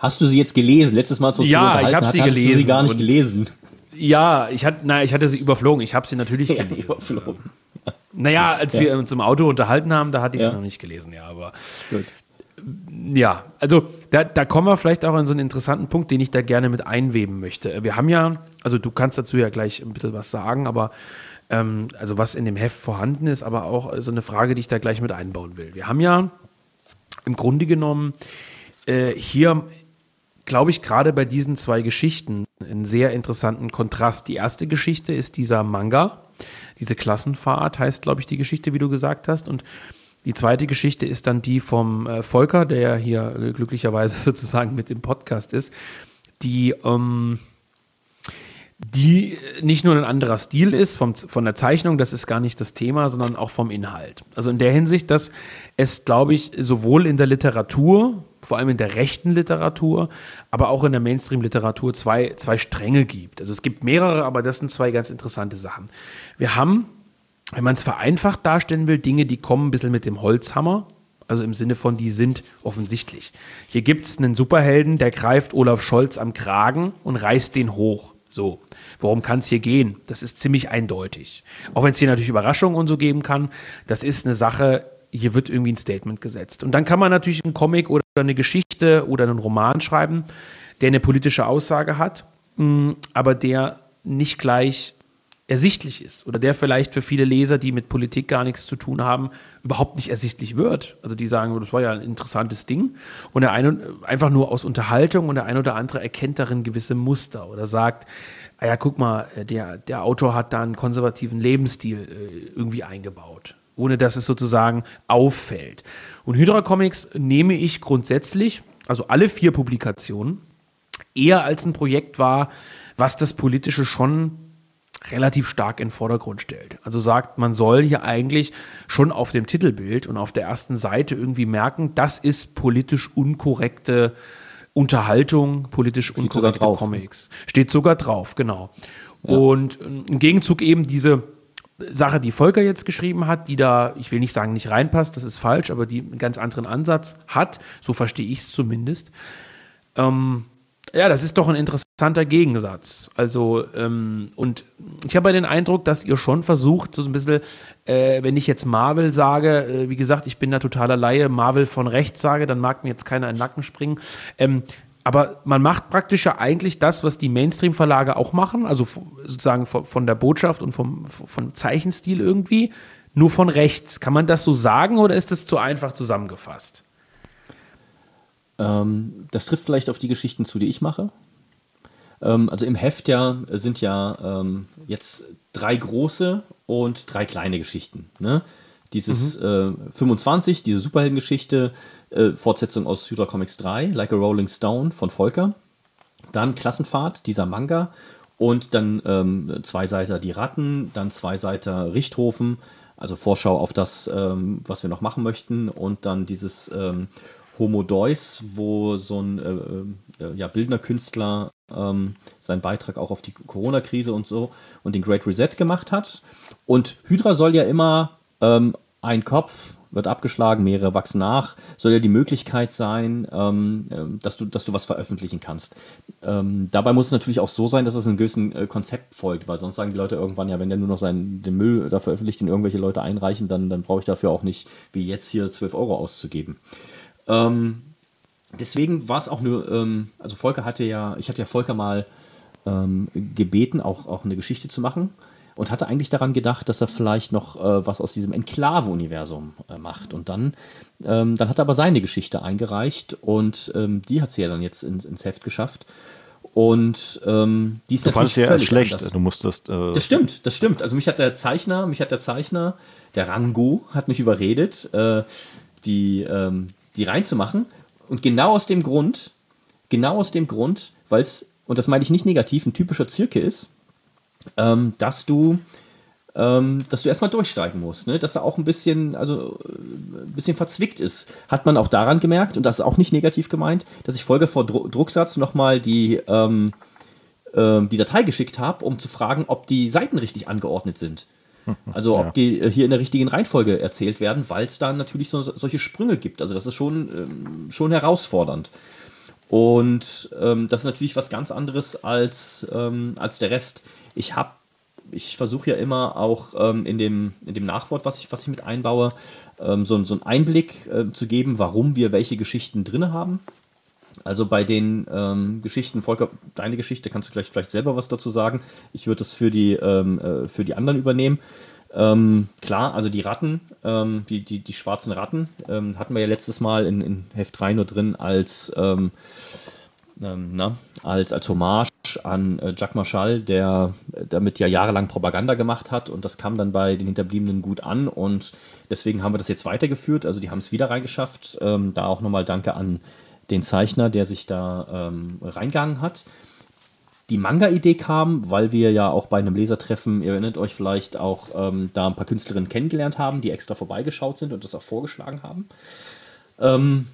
Hast du sie jetzt gelesen? Letztes Mal zum Ja, ich habe sie gelesen. Hast du sie gar nicht gelesen? Ja, ich hatte, na, ich hatte sie überflogen. Ich habe sie natürlich ja, gelesen. Überflogen. Naja, als ja. wir uns im Auto unterhalten haben, da hatte ich ja. sie noch nicht gelesen, ja, aber. Gut. Ja, also da, da kommen wir vielleicht auch an so einen interessanten Punkt, den ich da gerne mit einweben möchte. Wir haben ja, also du kannst dazu ja gleich ein bisschen was sagen, aber ähm, also was in dem Heft vorhanden ist, aber auch so eine Frage, die ich da gleich mit einbauen will. Wir haben ja im Grunde genommen äh, hier glaube ich, gerade bei diesen zwei Geschichten einen sehr interessanten Kontrast. Die erste Geschichte ist dieser Manga. Diese Klassenfahrt heißt, glaube ich, die Geschichte, wie du gesagt hast. Und die zweite Geschichte ist dann die vom äh, Volker, der ja hier äh, glücklicherweise sozusagen mit im Podcast ist, die, ähm, die nicht nur ein anderer Stil ist vom, von der Zeichnung, das ist gar nicht das Thema, sondern auch vom Inhalt. Also in der Hinsicht, dass es, glaube ich, sowohl in der Literatur, vor allem in der rechten Literatur, aber auch in der Mainstream-Literatur zwei, zwei Stränge gibt. Also es gibt mehrere, aber das sind zwei ganz interessante Sachen. Wir haben, wenn man es vereinfacht darstellen will, Dinge, die kommen ein bisschen mit dem Holzhammer. Also im Sinne von, die sind offensichtlich. Hier gibt es einen Superhelden, der greift Olaf Scholz am Kragen und reißt den hoch. So, worum kann es hier gehen? Das ist ziemlich eindeutig. Auch wenn es hier natürlich Überraschungen und so geben kann, das ist eine Sache, hier wird irgendwie ein Statement gesetzt. Und dann kann man natürlich einen Comic oder eine Geschichte oder einen Roman schreiben, der eine politische Aussage hat, mm, aber der nicht gleich ersichtlich ist oder der vielleicht für viele Leser, die mit Politik gar nichts zu tun haben, überhaupt nicht ersichtlich wird. Also die sagen, das war ja ein interessantes Ding und der eine einfach nur aus Unterhaltung und der eine oder andere erkennt darin gewisse Muster oder sagt, ah ja, guck mal, der, der Autor hat da einen konservativen Lebensstil äh, irgendwie eingebaut ohne dass es sozusagen auffällt. Und Hydra Comics nehme ich grundsätzlich, also alle vier Publikationen, eher als ein Projekt wahr, was das Politische schon relativ stark in den Vordergrund stellt. Also sagt, man soll hier eigentlich schon auf dem Titelbild und auf der ersten Seite irgendwie merken, das ist politisch unkorrekte Unterhaltung, politisch Steht unkorrekte Comics. Steht sogar drauf, genau. Ja. Und im Gegenzug eben diese Sache, die Volker jetzt geschrieben hat, die da, ich will nicht sagen, nicht reinpasst, das ist falsch, aber die einen ganz anderen Ansatz hat, so verstehe ich es zumindest. Ähm, ja, das ist doch ein interessanter Gegensatz. Also, ähm, und ich habe den Eindruck, dass ihr schon versucht, so ein bisschen, äh, wenn ich jetzt Marvel sage, äh, wie gesagt, ich bin da totaler Laie, Marvel von rechts sage, dann mag mir jetzt keiner in den Nacken springen. Ähm, aber man macht praktisch ja eigentlich das, was die Mainstream-Verlage auch machen, also sozusagen von der Botschaft und vom, vom Zeichenstil irgendwie, nur von rechts. Kann man das so sagen oder ist das zu einfach zusammengefasst? Ähm, das trifft vielleicht auf die Geschichten zu, die ich mache. Ähm, also im Heft ja sind ja ähm, jetzt drei große und drei kleine Geschichten. Ne? Dieses mhm. äh, 25, diese Superheldengeschichte, äh, Fortsetzung aus Hydra Comics 3, Like a Rolling Stone von Volker. Dann Klassenfahrt, dieser Manga. Und dann ähm, zwei Seiter Die Ratten, dann zwei Seiter Richthofen, also Vorschau auf das, ähm, was wir noch machen möchten. Und dann dieses ähm, Homo Deus, wo so ein äh, äh, ja, bildender Künstler ähm, seinen Beitrag auch auf die Corona-Krise und so und den Great Reset gemacht hat. Und Hydra soll ja immer ähm, ein Kopf wird abgeschlagen, mehrere wachsen nach, soll ja die Möglichkeit sein, ähm, ähm, dass, du, dass du was veröffentlichen kannst. Ähm, dabei muss es natürlich auch so sein, dass es einem gewissen äh, Konzept folgt, weil sonst sagen die Leute irgendwann, ja, wenn der nur noch seinen, den Müll da veröffentlicht, den irgendwelche Leute einreichen, dann, dann brauche ich dafür auch nicht, wie jetzt hier 12 Euro auszugeben. Ähm, deswegen war es auch nur, ähm, also Volker hatte ja, ich hatte ja Volker mal ähm, gebeten, auch, auch eine Geschichte zu machen und hatte eigentlich daran gedacht, dass er vielleicht noch äh, was aus diesem Enklave-Universum äh, macht. Und dann, ähm, dann hat er aber seine Geschichte eingereicht und ähm, die hat sie ja dann jetzt ins, ins Heft geschafft. Und ähm, die ist du natürlich ja schlecht. Anders. Du musstest. Äh, Das stimmt, das stimmt. Also mich hat der Zeichner, mich hat der Zeichner, der Rango, hat mich überredet, äh, die, ähm, die reinzumachen. Und genau aus dem Grund, genau aus dem Grund, weil es, und das meine ich nicht negativ, ein typischer Zirke ist, ähm, dass du ähm, dass du erstmal durchsteigen musst, ne? dass er auch ein bisschen, also äh, ein bisschen verzwickt ist. Hat man auch daran gemerkt, und das ist auch nicht negativ gemeint, dass ich Folge vor Dru Drucksatz nochmal die, ähm, ähm, die Datei geschickt habe, um zu fragen, ob die Seiten richtig angeordnet sind. Also ob Ja. die äh, hier in der richtigen Reihenfolge erzählt werden, weil es da natürlich so, solche Sprünge gibt. Also das ist schon, ähm, schon herausfordernd. Und ähm, das ist natürlich was ganz anderes als, ähm, als der Rest. Ich habe, ich versuche ja immer auch ähm, in, dem, in dem Nachwort, was ich, was ich mit einbaue, ähm, so, so einen Einblick äh, zu geben, warum wir welche Geschichten drin haben. Also bei den ähm, Geschichten, Volker, deine Geschichte, kannst du gleich vielleicht selber was dazu sagen. Ich würde das für die, ähm, äh, für die anderen übernehmen. Ähm, klar, also die Ratten, ähm, die, die, die schwarzen Ratten, ähm, hatten wir ja letztes Mal in, in Heft 3 nur drin als, ähm, ähm, na, als, als Hommage an äh, Jacques Marchal, der damit ja jahrelang Propaganda gemacht hat und das kam dann bei den Hinterbliebenen gut an und deswegen haben wir das jetzt weitergeführt. Also die haben es wieder reingeschafft. Ähm, da auch nochmal Danke an den Zeichner, der sich da ähm, reingegangen hat. Die Manga-Idee kam, weil wir ja auch bei einem Lesertreffen, ihr erinnert euch vielleicht auch, ähm, da ein paar Künstlerinnen kennengelernt haben, die extra vorbeigeschaut sind und das auch vorgeschlagen haben. Ähm,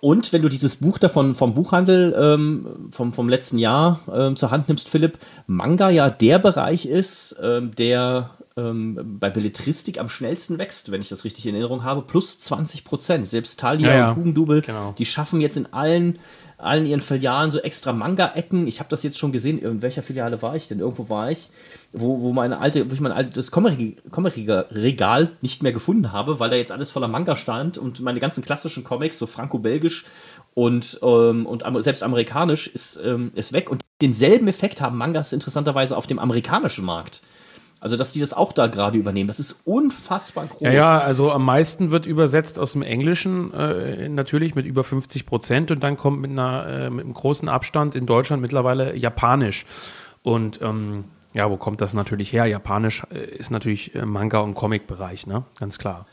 und wenn du dieses Buch davon vom Buchhandel ähm, vom, vom letzten Jahr ähm, zur Hand nimmst, Philipp, Manga ja der Bereich ist, ähm, der ähm, bei Belletristik am schnellsten wächst, wenn ich das richtig in Erinnerung habe, plus 20 Prozent. Selbst Thalia Ja, ja. und Hugendubel, Genau. die schaffen jetzt in allen, allen ihren Filialen so extra Manga-Ecken. Ich habe das jetzt schon gesehen. In welcher Filiale war ich denn? Irgendwo war ich, wo, wo, meine alte, wo ich mein altes Comic-Regal nicht mehr gefunden habe, weil da jetzt alles voller Manga stand und meine ganzen klassischen Comics, so franco-belgisch und, ähm, und selbst amerikanisch, ist, ähm, ist weg. Und denselben Effekt haben Mangas interessanterweise auf dem amerikanischen Markt. Also, dass die das auch da gerade übernehmen, das ist unfassbar groß. Ja, ja, also am meisten wird übersetzt aus dem Englischen, äh, natürlich mit über 50 Prozent und dann kommt mit, einer, äh, mit einem großen Abstand in Deutschland mittlerweile Japanisch. Und ähm, ja, wo kommt das natürlich her? Japanisch äh, ist natürlich äh, Manga- und Comic-Bereich, ne? Ganz klar.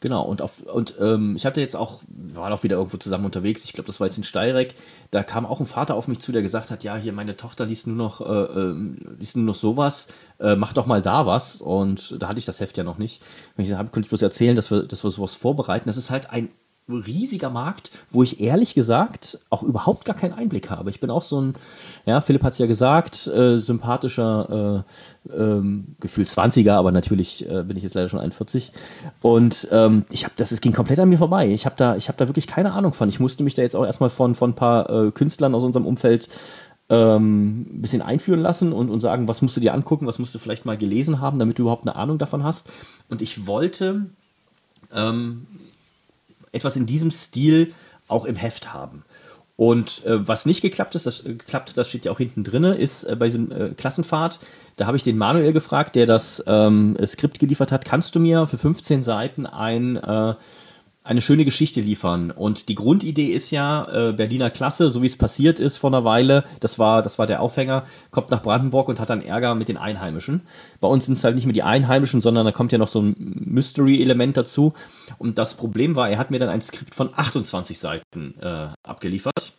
Genau, und, auf, und ähm, ich hatte jetzt auch, wir waren auch wieder irgendwo zusammen unterwegs, ich glaube, das war jetzt in Steyrek, da kam auch ein Vater auf mich zu, der gesagt hat, ja, hier meine Tochter liest nur noch, äh, ähm, liest nur noch sowas, äh, mach doch mal da was. Und da hatte ich das Heft ja noch nicht. Wenn ich habe, konnte ich bloß erzählen, dass wir, dass wir sowas vorbereiten. Das ist halt ein riesiger Markt, wo ich ehrlich gesagt auch überhaupt gar keinen Einblick habe. Ich bin auch so ein, ja, Philipp hat es ja gesagt, äh, sympathischer, äh, ähm, Gefühl 20er, aber natürlich äh, bin ich jetzt leider schon 41. Und ähm, ich habe das, es ging komplett an mir vorbei. Ich habe da, ich da wirklich keine Ahnung von. Ich musste mich da jetzt auch erstmal von, von ein paar äh, Künstlern aus unserem Umfeld ähm, ein bisschen einführen lassen und, und sagen, was musst du dir angucken, was musst du vielleicht mal gelesen haben, damit du überhaupt eine Ahnung davon hast. Und ich wollte ähm, etwas in diesem Stil auch im Heft haben. Und äh, was nicht geklappt ist, das äh, geklappt, das steht ja auch hinten drin, ist äh, bei diesem äh, Klassenfahrt, da habe ich den Manuel gefragt, der das ähm, Skript geliefert hat, kannst du mir für 15 Seiten ein, äh, eine schöne Geschichte liefern? Und die Grundidee ist ja, äh, Berliner Klasse, so wie es passiert ist vor einer Weile, das war, das war der Aufhänger, kommt nach Brandenburg und hat dann Ärger mit den Einheimischen. Bei uns sind es halt nicht mehr die Einheimischen, sondern da kommt ja noch so ein Mystery-Element dazu. Und das Problem war, er hat mir dann ein Skript von 28 Seiten äh, abgeliefert.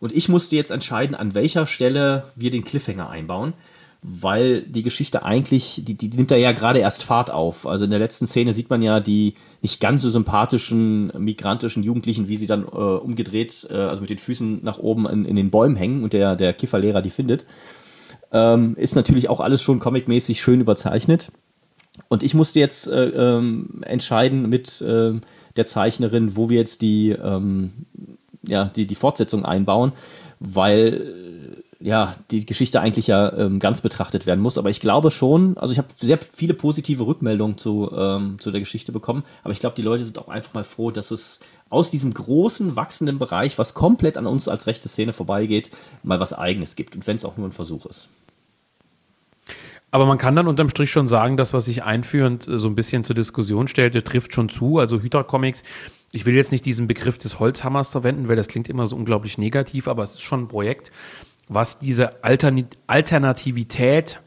Und ich musste jetzt entscheiden, an welcher Stelle wir den Cliffhanger einbauen, weil die Geschichte eigentlich, die, die nimmt da ja gerade erst Fahrt auf. Also in der letzten Szene sieht man ja die nicht ganz so sympathischen migrantischen Jugendlichen, wie sie dann äh, umgedreht, äh, also mit den Füßen nach oben in, in den Bäumen hängen und der, der Kifferlehrer die findet. Ähm, ist natürlich auch alles schon comicmäßig schön überzeichnet. Und ich musste jetzt äh, ähm, entscheiden mit äh, der Zeichnerin, wo wir jetzt die, ähm, ja, die, die Fortsetzung einbauen, weil ja, die Geschichte eigentlich ja ähm, ganz betrachtet werden muss. Aber ich glaube schon, also ich habe sehr viele positive Rückmeldungen zu, ähm, zu der Geschichte bekommen, aber ich glaube, die Leute sind auch einfach mal froh, dass es aus diesem großen, wachsenden Bereich, was komplett an uns als rechte Szene vorbeigeht, mal was Eigenes gibt. Und wenn es auch nur ein Versuch ist. Aber man kann dann unterm Strich schon sagen, dass was sich einführend äh, so ein bisschen zur Diskussion stellte, trifft schon zu. Also Hydra Comics, ich will jetzt nicht diesen Begriff des Holzhammers verwenden, weil das klingt immer so unglaublich negativ, aber es ist schon ein Projekt, was diese Altern Alternativität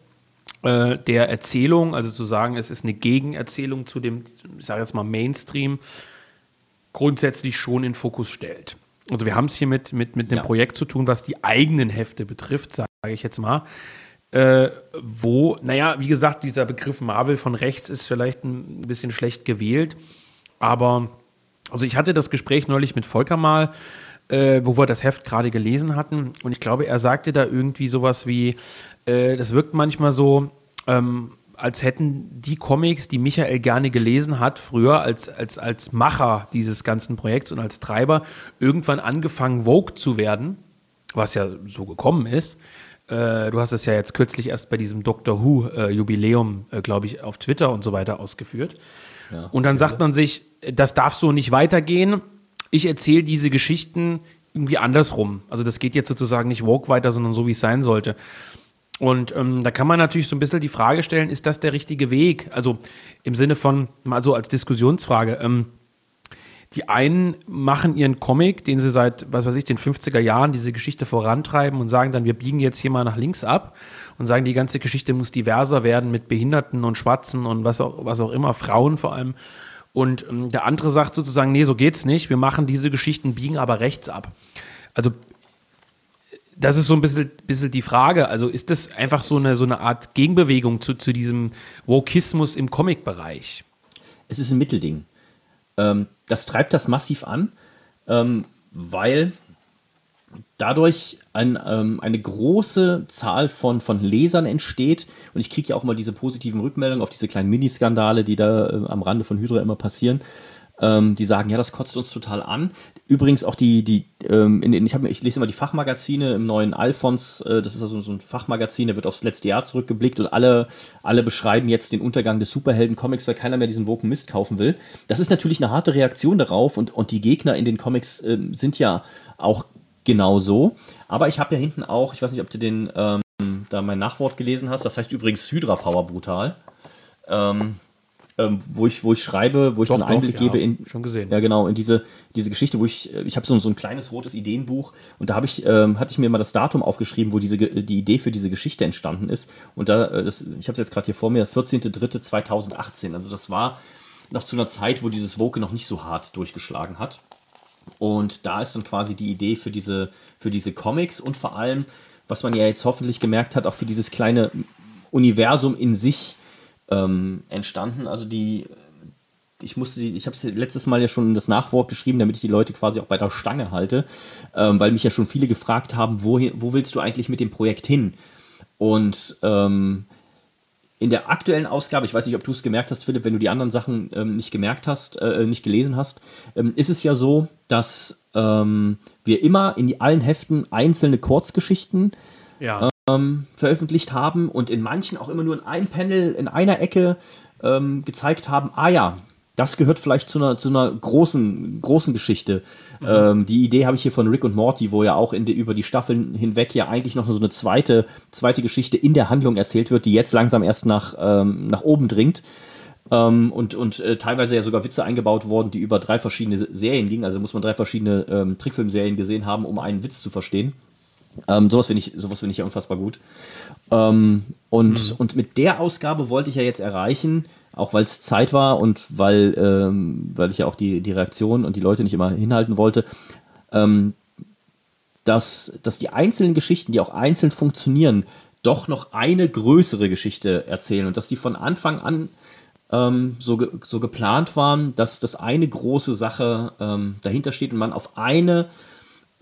äh, der Erzählung, also zu sagen, es ist eine Gegenerzählung zu dem, ich sage jetzt mal Mainstream, grundsätzlich schon in Fokus stellt. Also wir haben es hier mit, mit, mit einem ja. Projekt zu tun, was die eigenen Hefte betrifft, sage ich jetzt mal. Äh, wo, naja, wie gesagt, dieser Begriff Marvel von rechts ist vielleicht ein bisschen schlecht gewählt, aber also ich hatte das Gespräch neulich mit Volker mal, äh, wo wir das Heft gerade gelesen hatten. Und ich glaube, er sagte da irgendwie sowas wie, äh, das wirkt manchmal so, ähm, als hätten die Comics, die Michael gerne gelesen hat, früher als, als, als Macher dieses ganzen Projekts und als Treiber, irgendwann angefangen, Vogue zu werden, was ja so gekommen ist. Äh, du hast es ja jetzt kürzlich erst bei diesem Doctor Who-Jubiläum, äh, äh, glaube ich, auf Twitter und so weiter ausgeführt. Ja, und dann sagt man sich, das darf so nicht weitergehen ich erzähle diese Geschichten irgendwie andersrum. Also das geht jetzt sozusagen nicht Walk weiter, sondern so, wie es sein sollte. Und ähm, da kann man natürlich so ein bisschen die Frage stellen, ist das der richtige Weg? Also im Sinne von, mal so als Diskussionsfrage. Ähm, die einen machen ihren Comic, den sie seit, was weiß ich, den 50er Jahren diese Geschichte vorantreiben und sagen dann, wir biegen jetzt hier mal nach links ab und sagen, die ganze Geschichte muss diverser werden mit Behinderten und Schwarzen und was auch, was auch immer, Frauen vor allem. Und ähm, der andere sagt sozusagen, nee, so geht's nicht. Wir machen diese Geschichten, biegen aber rechts ab. Also das ist so ein bisschen, bisschen die Frage. Also ist das einfach so eine, so eine Art Gegenbewegung zu, zu diesem Wokismus im Comic-Bereich? Es ist ein Mittelding. Ähm, das treibt das massiv an, ähm, weil dadurch ein, ähm, eine große Zahl von, von Lesern entsteht. Und ich kriege ja auch immer diese positiven Rückmeldungen auf diese kleinen Miniskandale, die da äh, am Rande von Hydra immer passieren. Ähm, die sagen, ja, das kotzt uns total an. Übrigens auch die, die ähm, in, in, ich, hab, ich lese immer die Fachmagazine im neuen Alphons, äh, das ist also so ein Fachmagazin, der wird aufs letzte Jahr zurückgeblickt und alle, alle beschreiben jetzt den Untergang des Superhelden-Comics, weil keiner mehr diesen Woken Mist kaufen will. Das ist natürlich eine harte Reaktion darauf und, und die Gegner in den Comics äh, sind ja auch genau so. Aber ich habe ja hinten auch, ich weiß nicht, ob du den ähm, da mein Nachwort gelesen hast, das heißt übrigens Hydra Power brutal. Ähm, ähm, wo ich, wo ich schreibe, wo ich doch, dann Einblick doch, gebe in schon gesehen. Ja, genau, in diese, diese Geschichte, wo ich, äh, ich habe so, so ein kleines rotes Ideenbuch und da habe ich, ähm, hatte ich mir mal das Datum aufgeschrieben, wo diese, die Idee für diese Geschichte entstanden ist. Und da, äh, das, ich habe es jetzt gerade hier vor mir, 14.03.2018. Also das war noch zu einer Zeit, wo dieses Woke noch nicht so hart durchgeschlagen hat. Und da ist dann quasi die Idee für diese, für diese Comics und vor allem, was man ja jetzt hoffentlich gemerkt hat, auch für dieses kleine Universum in sich ähm, entstanden. Also die, ich musste die, ich habe es letztes Mal ja schon das Nachwort geschrieben, damit ich die Leute quasi auch bei der Stange halte, ähm, weil mich ja schon viele gefragt haben, wohin, wo willst du eigentlich mit dem Projekt hin? Und ähm, in der aktuellen Ausgabe, ich weiß nicht, ob du es gemerkt hast, Philipp, wenn du die anderen Sachen ähm, nicht gemerkt hast, äh, nicht gelesen hast, ähm, ist es ja so, dass ähm, wir immer in allen Heften einzelne Kurzgeschichten ja. Ähm, veröffentlicht haben und in manchen auch immer nur in einem Panel, in einer Ecke ähm, gezeigt haben, ah ja, das gehört vielleicht zu einer, zu einer großen, großen Geschichte. Mhm. Ähm, die Idee habe ich hier von Rick und Morty, wo ja auch in die, über die Staffeln hinweg ja eigentlich noch so eine zweite, zweite Geschichte in der Handlung erzählt wird, die jetzt langsam erst nach, ähm, nach oben dringt. Ähm, und und äh, teilweise ja sogar Witze eingebaut worden, die über drei verschiedene Serien gingen. Also muss man drei verschiedene ähm, Trickfilmserien gesehen haben, um einen Witz zu verstehen. Ähm, sowas finde ich, sowas finde ich ja unfassbar gut. Ähm, und, mhm. und mit der Ausgabe wollte ich ja jetzt erreichen, auch weil es Zeit war und weil, ähm, weil ich ja auch die, die Reaktion und die Leute nicht immer hinhalten wollte, ähm, dass, dass die einzelnen Geschichten, die auch einzeln funktionieren, doch noch eine größere Geschichte erzählen und dass die von Anfang an ähm, so, ge so geplant waren, dass das eine große Sache ähm, dahinter steht und man auf eine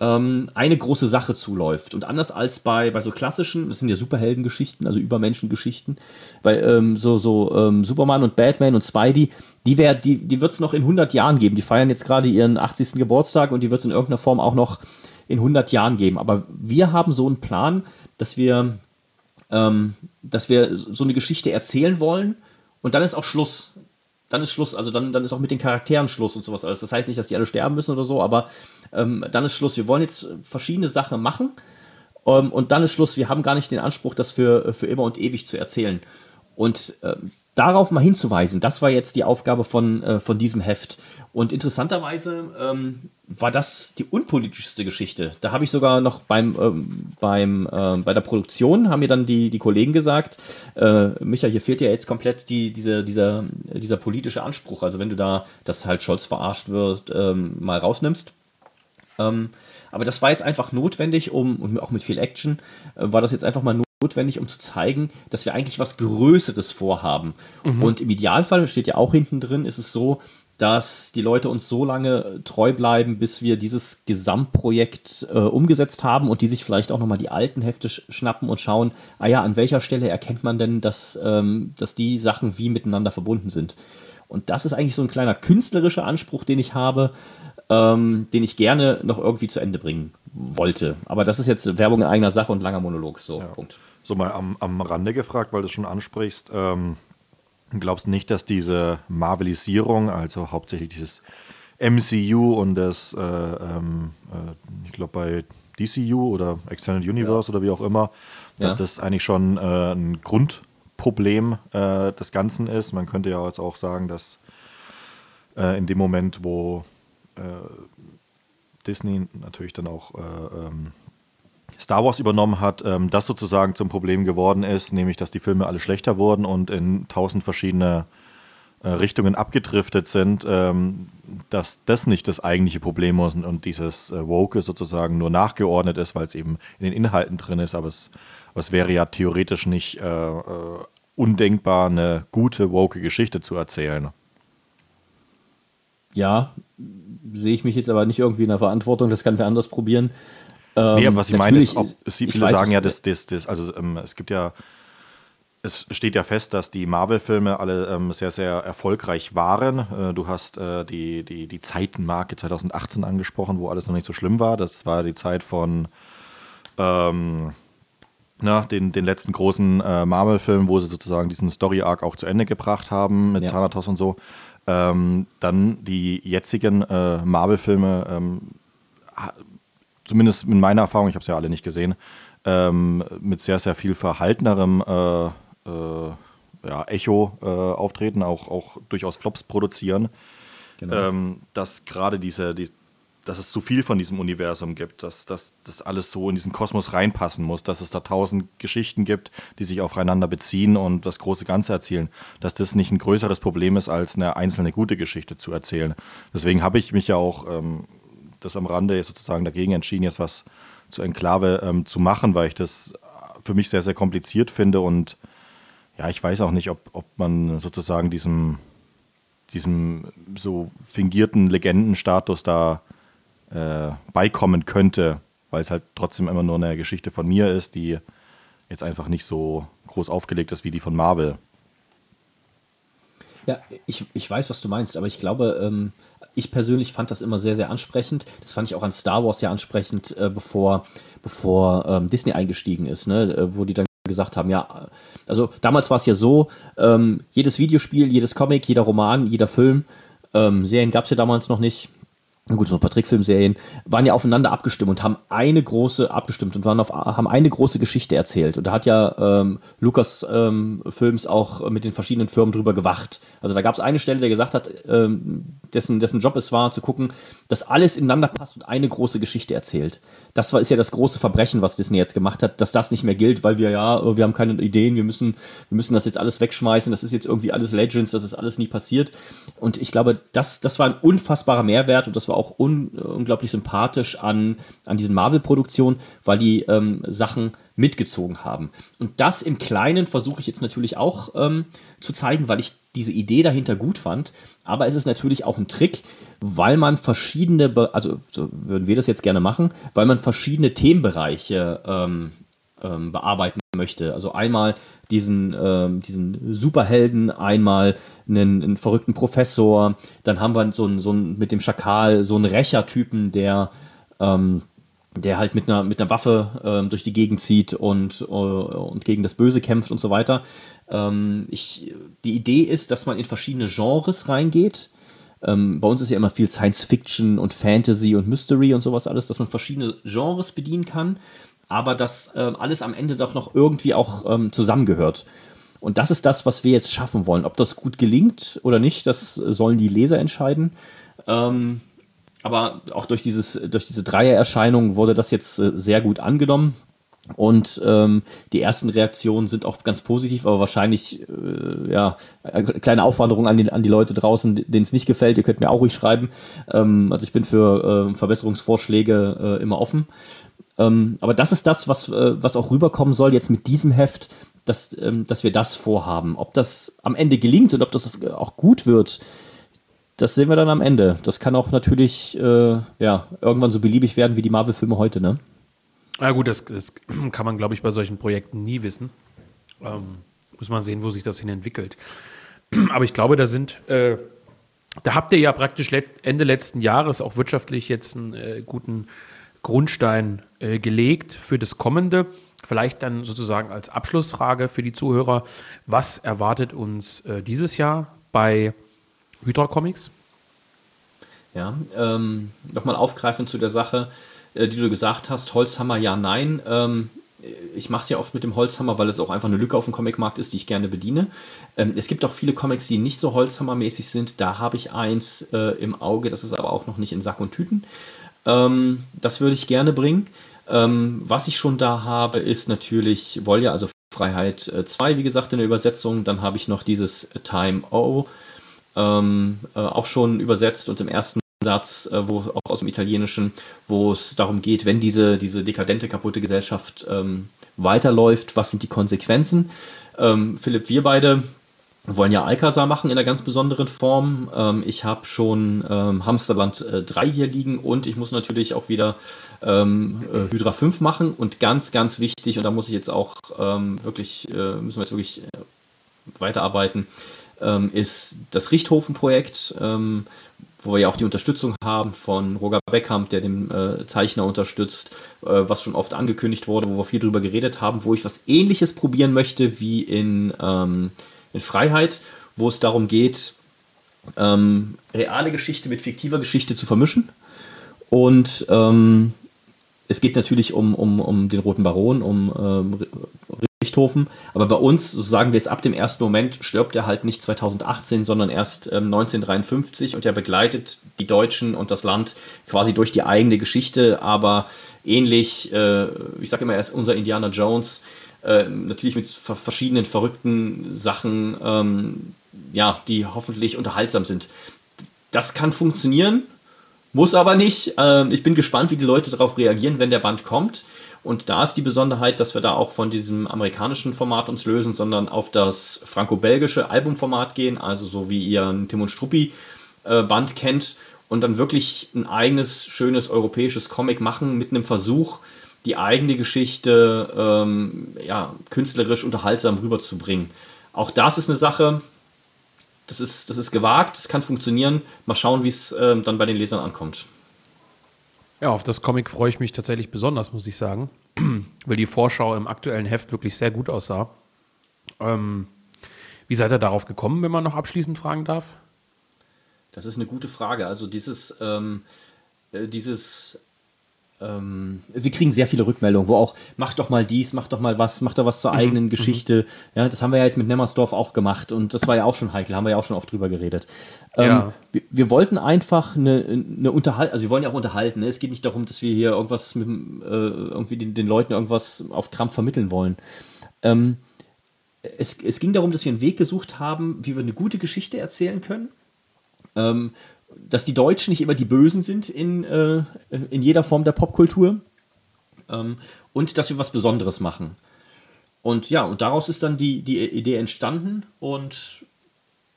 ähm, eine große Sache zuläuft. Und anders als bei, bei so klassischen, das sind ja Superheldengeschichten, also Übermenschengeschichten, bei ähm, so, so ähm, Superman und Batman und Spidey, die, die, die wird es noch in 100 Jahren geben. Die feiern jetzt gerade ihren 80. Geburtstag und die wird es in irgendeiner Form auch noch in 100 Jahren geben. Aber wir haben so einen Plan, dass wir, ähm, dass wir so eine Geschichte erzählen wollen und dann ist auch Schluss dann ist Schluss. Also dann, dann ist auch mit den Charakteren Schluss und sowas alles. Das heißt nicht, dass die alle sterben müssen oder so, aber ähm, dann ist Schluss. Wir wollen jetzt verschiedene Sachen machen ähm, und dann ist Schluss. Wir haben gar nicht den Anspruch, das für, für immer und ewig zu erzählen. Und ähm, darauf mal hinzuweisen, das war jetzt die Aufgabe von, äh, von diesem Heft. Und interessanterweise ähm, war das die unpolitischste Geschichte. Da habe ich sogar noch beim, ähm, beim, äh, bei der Produktion, haben mir dann die, die Kollegen gesagt, äh, Micha, hier fehlt ja jetzt komplett die, diese, dieser, dieser politische Anspruch. Also wenn du da, dass halt Scholz verarscht wird, ähm, mal rausnimmst. Ähm, aber das war jetzt einfach notwendig, um, und auch mit viel Action, äh, war das jetzt einfach mal notwendig, um zu zeigen, dass wir eigentlich was Größeres vorhaben. Mhm. Und im Idealfall, steht ja auch hinten drin, ist es so, dass die Leute uns so lange treu bleiben, bis wir dieses Gesamtprojekt äh, umgesetzt haben und die sich vielleicht auch nochmal die alten Hefte sch schnappen und schauen, ah ja, an welcher Stelle erkennt man denn, dass, ähm, dass die Sachen wie miteinander verbunden sind. Und das ist eigentlich so ein kleiner künstlerischer Anspruch, den ich habe, ähm, den ich gerne noch irgendwie zu Ende bringen wollte. Aber das ist jetzt Werbung in eigener Sache und langer Monolog. So, ja. Punkt. So mal am, am Rande gefragt, weil du es schon ansprichst. Ähm, glaubst nicht, dass diese Marvelisierung, also hauptsächlich dieses MCU und das, äh, ähm, äh, ich glaube bei DCU oder Extended Universe ja. oder wie auch immer, dass ja. das eigentlich schon äh, ein Grundproblem äh, des Ganzen ist. Man könnte ja jetzt auch sagen, dass äh, in dem Moment, wo Disney natürlich dann auch ähm, Star Wars übernommen hat, ähm, das sozusagen zum Problem geworden ist, nämlich dass die Filme alle schlechter wurden und in tausend verschiedene äh, Richtungen abgedriftet sind, ähm, dass das nicht das eigentliche Problem ist und, und dieses äh, Woke sozusagen nur nachgeordnet ist, weil es eben in den Inhalten drin ist, aber es, aber es wäre ja theoretisch nicht äh, äh undenkbar, eine gute woke Geschichte zu erzählen. Ja, sehe ich mich jetzt aber nicht irgendwie in der Verantwortung, das kann wer anders probieren. Ähm, nee, was ich meine ist, auch, Sie, viele weiß, sagen ja, dass das, das, also ähm, es gibt ja, es steht ja fest, dass die Marvel-Filme alle ähm, sehr, sehr erfolgreich waren. Äh, du hast äh, die, die, die Zeitenmarke 2018 angesprochen, wo alles noch nicht so schlimm war. Das war die Zeit von ähm, na, den, den letzten großen äh, Marvel-Film, wo sie sozusagen diesen Story-Arc auch zu Ende gebracht haben mit ja. Thanatos und so. Ähm, dann die jetzigen äh, Marvel-Filme ähm, zumindest in meiner Erfahrung, ich habe es ja alle nicht gesehen, ähm, mit sehr, sehr viel verhaltenerem äh, äh, ja, Echo äh, auftreten, auch, auch durchaus Flops produzieren. Genau. Ähm, dass gerade diese, die, dass es zu viel von diesem Universum gibt, dass, dass das alles so in diesen Kosmos reinpassen muss, dass es da tausend Geschichten gibt, die sich aufeinander beziehen und das große Ganze erzählen, dass das nicht ein größeres Problem ist, als eine einzelne gute Geschichte zu erzählen. Deswegen habe ich mich ja auch ähm, das am Rande sozusagen dagegen entschieden, jetzt was zur Enklave ähm, zu machen, weil ich das für mich sehr, sehr kompliziert finde und ja, ich weiß auch nicht, ob, ob man sozusagen diesem, diesem so fingierten Legendenstatus da äh, beikommen könnte, weil es halt trotzdem immer nur eine Geschichte von mir ist, die jetzt einfach nicht so groß aufgelegt ist wie die von Marvel. Ja, ich, ich weiß, was du meinst, aber ich glaube, ähm, ich persönlich fand das immer sehr, sehr ansprechend. Das fand ich auch an Star Wars ja ansprechend, äh, bevor, bevor ähm, Disney eingestiegen ist, ne? Äh, wo die dann gesagt haben, ja, also damals war es ja so, ähm, jedes Videospiel, jedes Comic, jeder Roman, jeder Film, ähm, Serien gab es ja damals noch nicht, gut, so ein paar Trickfilmserien, waren ja aufeinander abgestimmt und haben eine große, abgestimmt und waren auf, haben eine große Geschichte erzählt. Und da hat ja ähm, Lukas ähm, Films auch mit den verschiedenen Firmen drüber gewacht. Also da gab es eine Stelle, der gesagt hat, ähm, dessen, dessen Job es war, zu gucken, dass alles ineinander passt und eine große Geschichte erzählt. Das war, ist ja das große Verbrechen, was Disney jetzt gemacht hat, dass das nicht mehr gilt, weil wir ja, äh, wir haben keine Ideen, wir müssen, wir müssen das jetzt alles wegschmeißen, das ist jetzt irgendwie alles Legends, das ist alles nie passiert. Und ich glaube, das, das war ein unfassbarer Mehrwert und das war war auch un, unglaublich sympathisch an, an diesen Marvel-Produktionen, weil die ähm, Sachen mitgezogen haben. Und das im Kleinen versuche ich jetzt natürlich auch ähm, zu zeigen, weil ich diese Idee dahinter gut fand. Aber es ist natürlich auch ein Trick, weil man verschiedene, Be also so würden wir das jetzt gerne machen, weil man verschiedene Themenbereiche ähm, ähm, bearbeiten möchte. Also einmal diesen, ähm, diesen Superhelden, einmal einen, einen, verrückten Professor, dann haben wir so einen, so einen mit dem Schakal so einen Rächertypen, der ähm, der halt mit einer, mit einer Waffe ähm, durch die Gegend zieht und, äh, und gegen das Böse kämpft und so weiter. Ähm, ich, die Idee ist, dass man in verschiedene Genres reingeht. Ähm, bei uns ist ja immer viel Science Fiction und Fantasy und Mystery und sowas alles, dass man verschiedene Genres bedienen kann, aber dass ähm, alles am Ende doch noch irgendwie auch ähm, zusammengehört. Und das ist das, was wir jetzt schaffen wollen. Ob das gut gelingt oder nicht, das sollen die Leser entscheiden. Ähm, aber auch durch, dieses, durch diese Dreiererscheinung wurde das jetzt äh, sehr gut angenommen. Und ähm, die ersten Reaktionen sind auch ganz positiv, aber wahrscheinlich, äh, ja, eine kleine Aufwanderung an die, an die Leute draußen, denen es nicht gefällt. Ihr könnt mir auch ruhig schreiben. Ähm, also ich bin für äh, Verbesserungsvorschläge äh, immer offen. Ähm, aber das ist das, was, äh, was auch rüberkommen soll jetzt mit diesem Heft, dass, ähm, dass wir das vorhaben. Ob das am Ende gelingt und ob das auch gut wird, das sehen wir dann am Ende. Das kann auch natürlich äh, ja, irgendwann so beliebig werden wie die Marvel-Filme heute, ne? Ja gut, das, das kann man, glaube ich, bei solchen Projekten nie wissen. Ähm, muss man sehen, wo sich das hin entwickelt. Aber ich glaube, da sind, äh, da habt ihr ja praktisch let Ende letzten Jahres auch wirtschaftlich jetzt einen äh, guten Grundstein äh, gelegt für das Kommende. Vielleicht dann sozusagen als Abschlussfrage für die Zuhörer, was erwartet uns äh, dieses Jahr bei Hydra Comics? Ja, ähm, nochmal aufgreifend zu der Sache, äh, die du gesagt hast, Holzhammer ja, nein. Ähm, ich mache es ja oft mit dem Holzhammer, weil es auch einfach eine Lücke auf dem Comicmarkt ist, die ich gerne bediene. Ähm, es gibt auch viele Comics, die nicht so Holzhammermäßig sind. Da habe ich eins äh, im Auge, das ist aber auch noch nicht in Sack und Tüten. Ähm, das würde ich gerne bringen. Ähm, was ich schon da habe, ist natürlich Volja, also Freiheit 2, äh, wie gesagt, in der Übersetzung. Dann habe ich noch dieses Time O ähm, äh, auch schon übersetzt und im ersten Satz, äh, wo auch aus dem Italienischen, wo es darum geht, wenn diese, diese dekadente, kaputte Gesellschaft ähm, weiterläuft, was sind die Konsequenzen? Ähm, Philipp, wir beide wollen ja Alcazar machen in einer ganz besonderen Form. Ähm, ich habe schon ähm, Hamsterland äh, 3 hier liegen und ich muss natürlich auch wieder ähm, äh, Hydra 5 machen und ganz, ganz wichtig, und da muss ich jetzt auch ähm, wirklich, äh, müssen wir jetzt wirklich äh, weiterarbeiten, ähm, ist das Richthofen-Projekt, ähm, wo wir ja auch die Unterstützung haben von Roger Beckham, der den äh, Zeichner unterstützt, äh, was schon oft angekündigt wurde, wo wir viel drüber geredet haben, wo ich was ähnliches probieren möchte wie in, ähm, in Freiheit, wo es darum geht, ähm, reale Geschichte mit fiktiver Geschichte zu vermischen. Und ähm, es geht natürlich um, um, um den Roten Baron, um ähm, Richthofen. Aber bei uns, so sagen wir es ab dem ersten Moment, stirbt er halt nicht 2018, sondern erst ähm, 1953 und er begleitet die Deutschen und das Land quasi durch die eigene Geschichte, aber ähnlich, äh, ich sage immer, er ist unser Indiana Jones, äh, natürlich mit verschiedenen verrückten Sachen, ähm, ja, die hoffentlich unterhaltsam sind. Das kann funktionieren, muss aber nicht. Ähm, ich bin gespannt, wie die Leute darauf reagieren, wenn der Band kommt. Und da ist die Besonderheit, dass wir da auch von diesem amerikanischen Format uns lösen, sondern auf das franco-belgische Albumformat gehen, also so wie ihr ein Tim und Struppi äh, Band kennt und dann wirklich ein eigenes, schönes europäisches Comic machen mit einem Versuch, die eigene Geschichte ähm, ja, künstlerisch unterhaltsam rüberzubringen. Auch das ist eine Sache, das ist, das ist gewagt, das kann funktionieren. Mal schauen, wie es äh, dann bei den Lesern ankommt. Ja, auf das Comic freue ich mich tatsächlich besonders, muss ich sagen, weil die Vorschau im aktuellen Heft wirklich sehr gut aussah. Ähm, wie seid ihr darauf gekommen, wenn man noch abschließend fragen darf? Das ist eine gute Frage. Also dieses, ähm, äh, dieses ähm, wir kriegen sehr viele Rückmeldungen, wo auch, mach doch mal dies, mach doch mal was, mach doch was zur mhm. eigenen mhm. Geschichte. Ja, das haben wir ja jetzt mit Nemmersdorf auch gemacht und das war ja auch schon heikel, haben wir ja auch schon oft drüber geredet. Ähm, ja. wir, wir, wollten einfach eine, eine Unterhaltung, also wir wollen ja auch unterhalten. Ne? Es geht nicht darum, dass wir hier irgendwas mit, äh, irgendwie den, den, Leuten irgendwas auf Krampf vermitteln wollen. Ähm, es, es ging darum, dass wir einen Weg gesucht haben, wie wir eine gute Geschichte erzählen können. Ähm, dass die Deutschen nicht immer die Bösen sind in, äh, in jeder Form der Popkultur. ähm, und dass wir was Besonderes machen. Und ja, und daraus ist dann die, die Idee entstanden und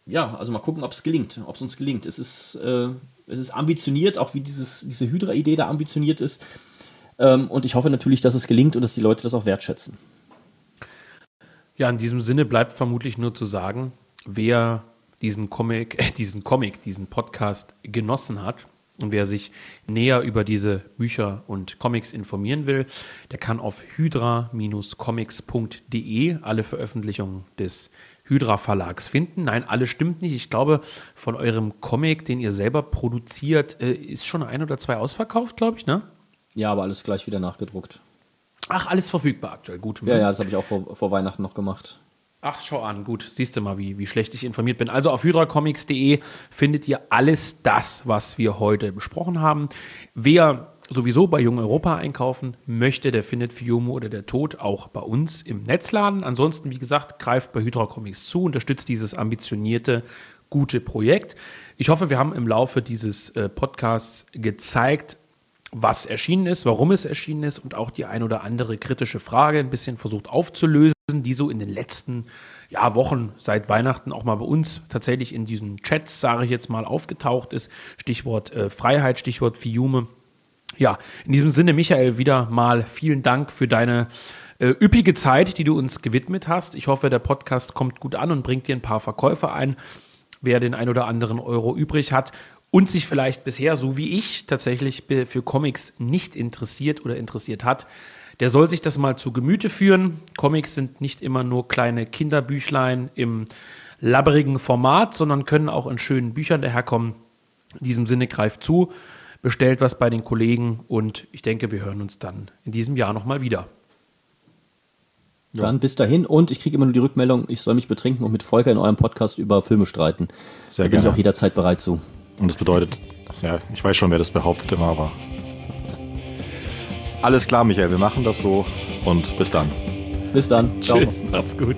ja, also mal gucken, ob es gelingt, ob es uns gelingt. Es ist, äh, es ist ambitioniert, auch wie dieses, diese Hydra-Idee da ambitioniert ist. Ähm, und ich hoffe natürlich, dass es gelingt und dass die Leute das auch wertschätzen. Ja, in diesem Sinne bleibt vermutlich nur zu sagen, wer diesen Comic, äh, diesen Comic, diesen Podcast genossen hat und wer sich näher über diese Bücher und Comics informieren will, der kann auf hydra-comics.de alle Veröffentlichungen des Hydra Verlags finden. Nein, alles stimmt nicht. Ich glaube, von eurem Comic, den ihr selber produziert, äh, ist schon ein oder zwei ausverkauft, glaube ich, ne? Ja, aber alles gleich wieder nachgedruckt. Ach, alles verfügbar aktuell. Gut. Ja, ja, das habe ich auch vor, vor Weihnachten noch gemacht. Ach, schau an, gut. Siehst du mal, wie, wie schlecht ich informiert bin. Also auf hydracomics.de findet ihr alles das, was wir heute besprochen haben. Wer sowieso bei Jung Europa einkaufen möchte, der findet Fiumo oder der Tod auch bei uns im Netzladen. Ansonsten, wie gesagt, greift bei Hydra Comics zu, unterstützt dieses ambitionierte, gute Projekt. Ich hoffe, wir haben im Laufe dieses äh, Podcasts gezeigt, was erschienen ist, warum es erschienen ist und auch die ein oder andere kritische Frage ein bisschen versucht aufzulösen, die so in den letzten ja, Wochen seit Weihnachten auch mal bei uns tatsächlich in diesen Chats, sage ich jetzt mal, aufgetaucht ist. Stichwort äh, Freiheit, Stichwort Fiume. Ja, in diesem Sinne, Michael, wieder mal vielen Dank für deine äh, üppige Zeit, die du uns gewidmet hast. Ich hoffe, der Podcast kommt gut an und bringt dir ein paar Verkäufe ein. Wer den ein oder anderen Euro übrig hat und sich vielleicht bisher, so wie ich, tatsächlich für Comics nicht interessiert oder interessiert hat, der soll sich das mal zu Gemüte führen. Comics sind nicht immer nur kleine Kinderbüchlein im labberigen Format, sondern können auch in schönen Büchern daherkommen. In diesem Sinne greift zu, bestellt was bei den Kollegen und ich denke, wir hören uns dann in diesem Jahr nochmal wieder. Ja. Dann bis dahin und ich kriege immer nur die Rückmeldung, ich soll mich betrinken und mit Volker in eurem Podcast über Filme streiten. Sehr da bin gerne. ich auch jederzeit bereit zu. Und das bedeutet, ja, ich weiß schon, wer das behauptet immer, aber. Alles klar, Michael, wir machen das so und bis dann. Bis dann. Ciao. Tschüss, macht's gut.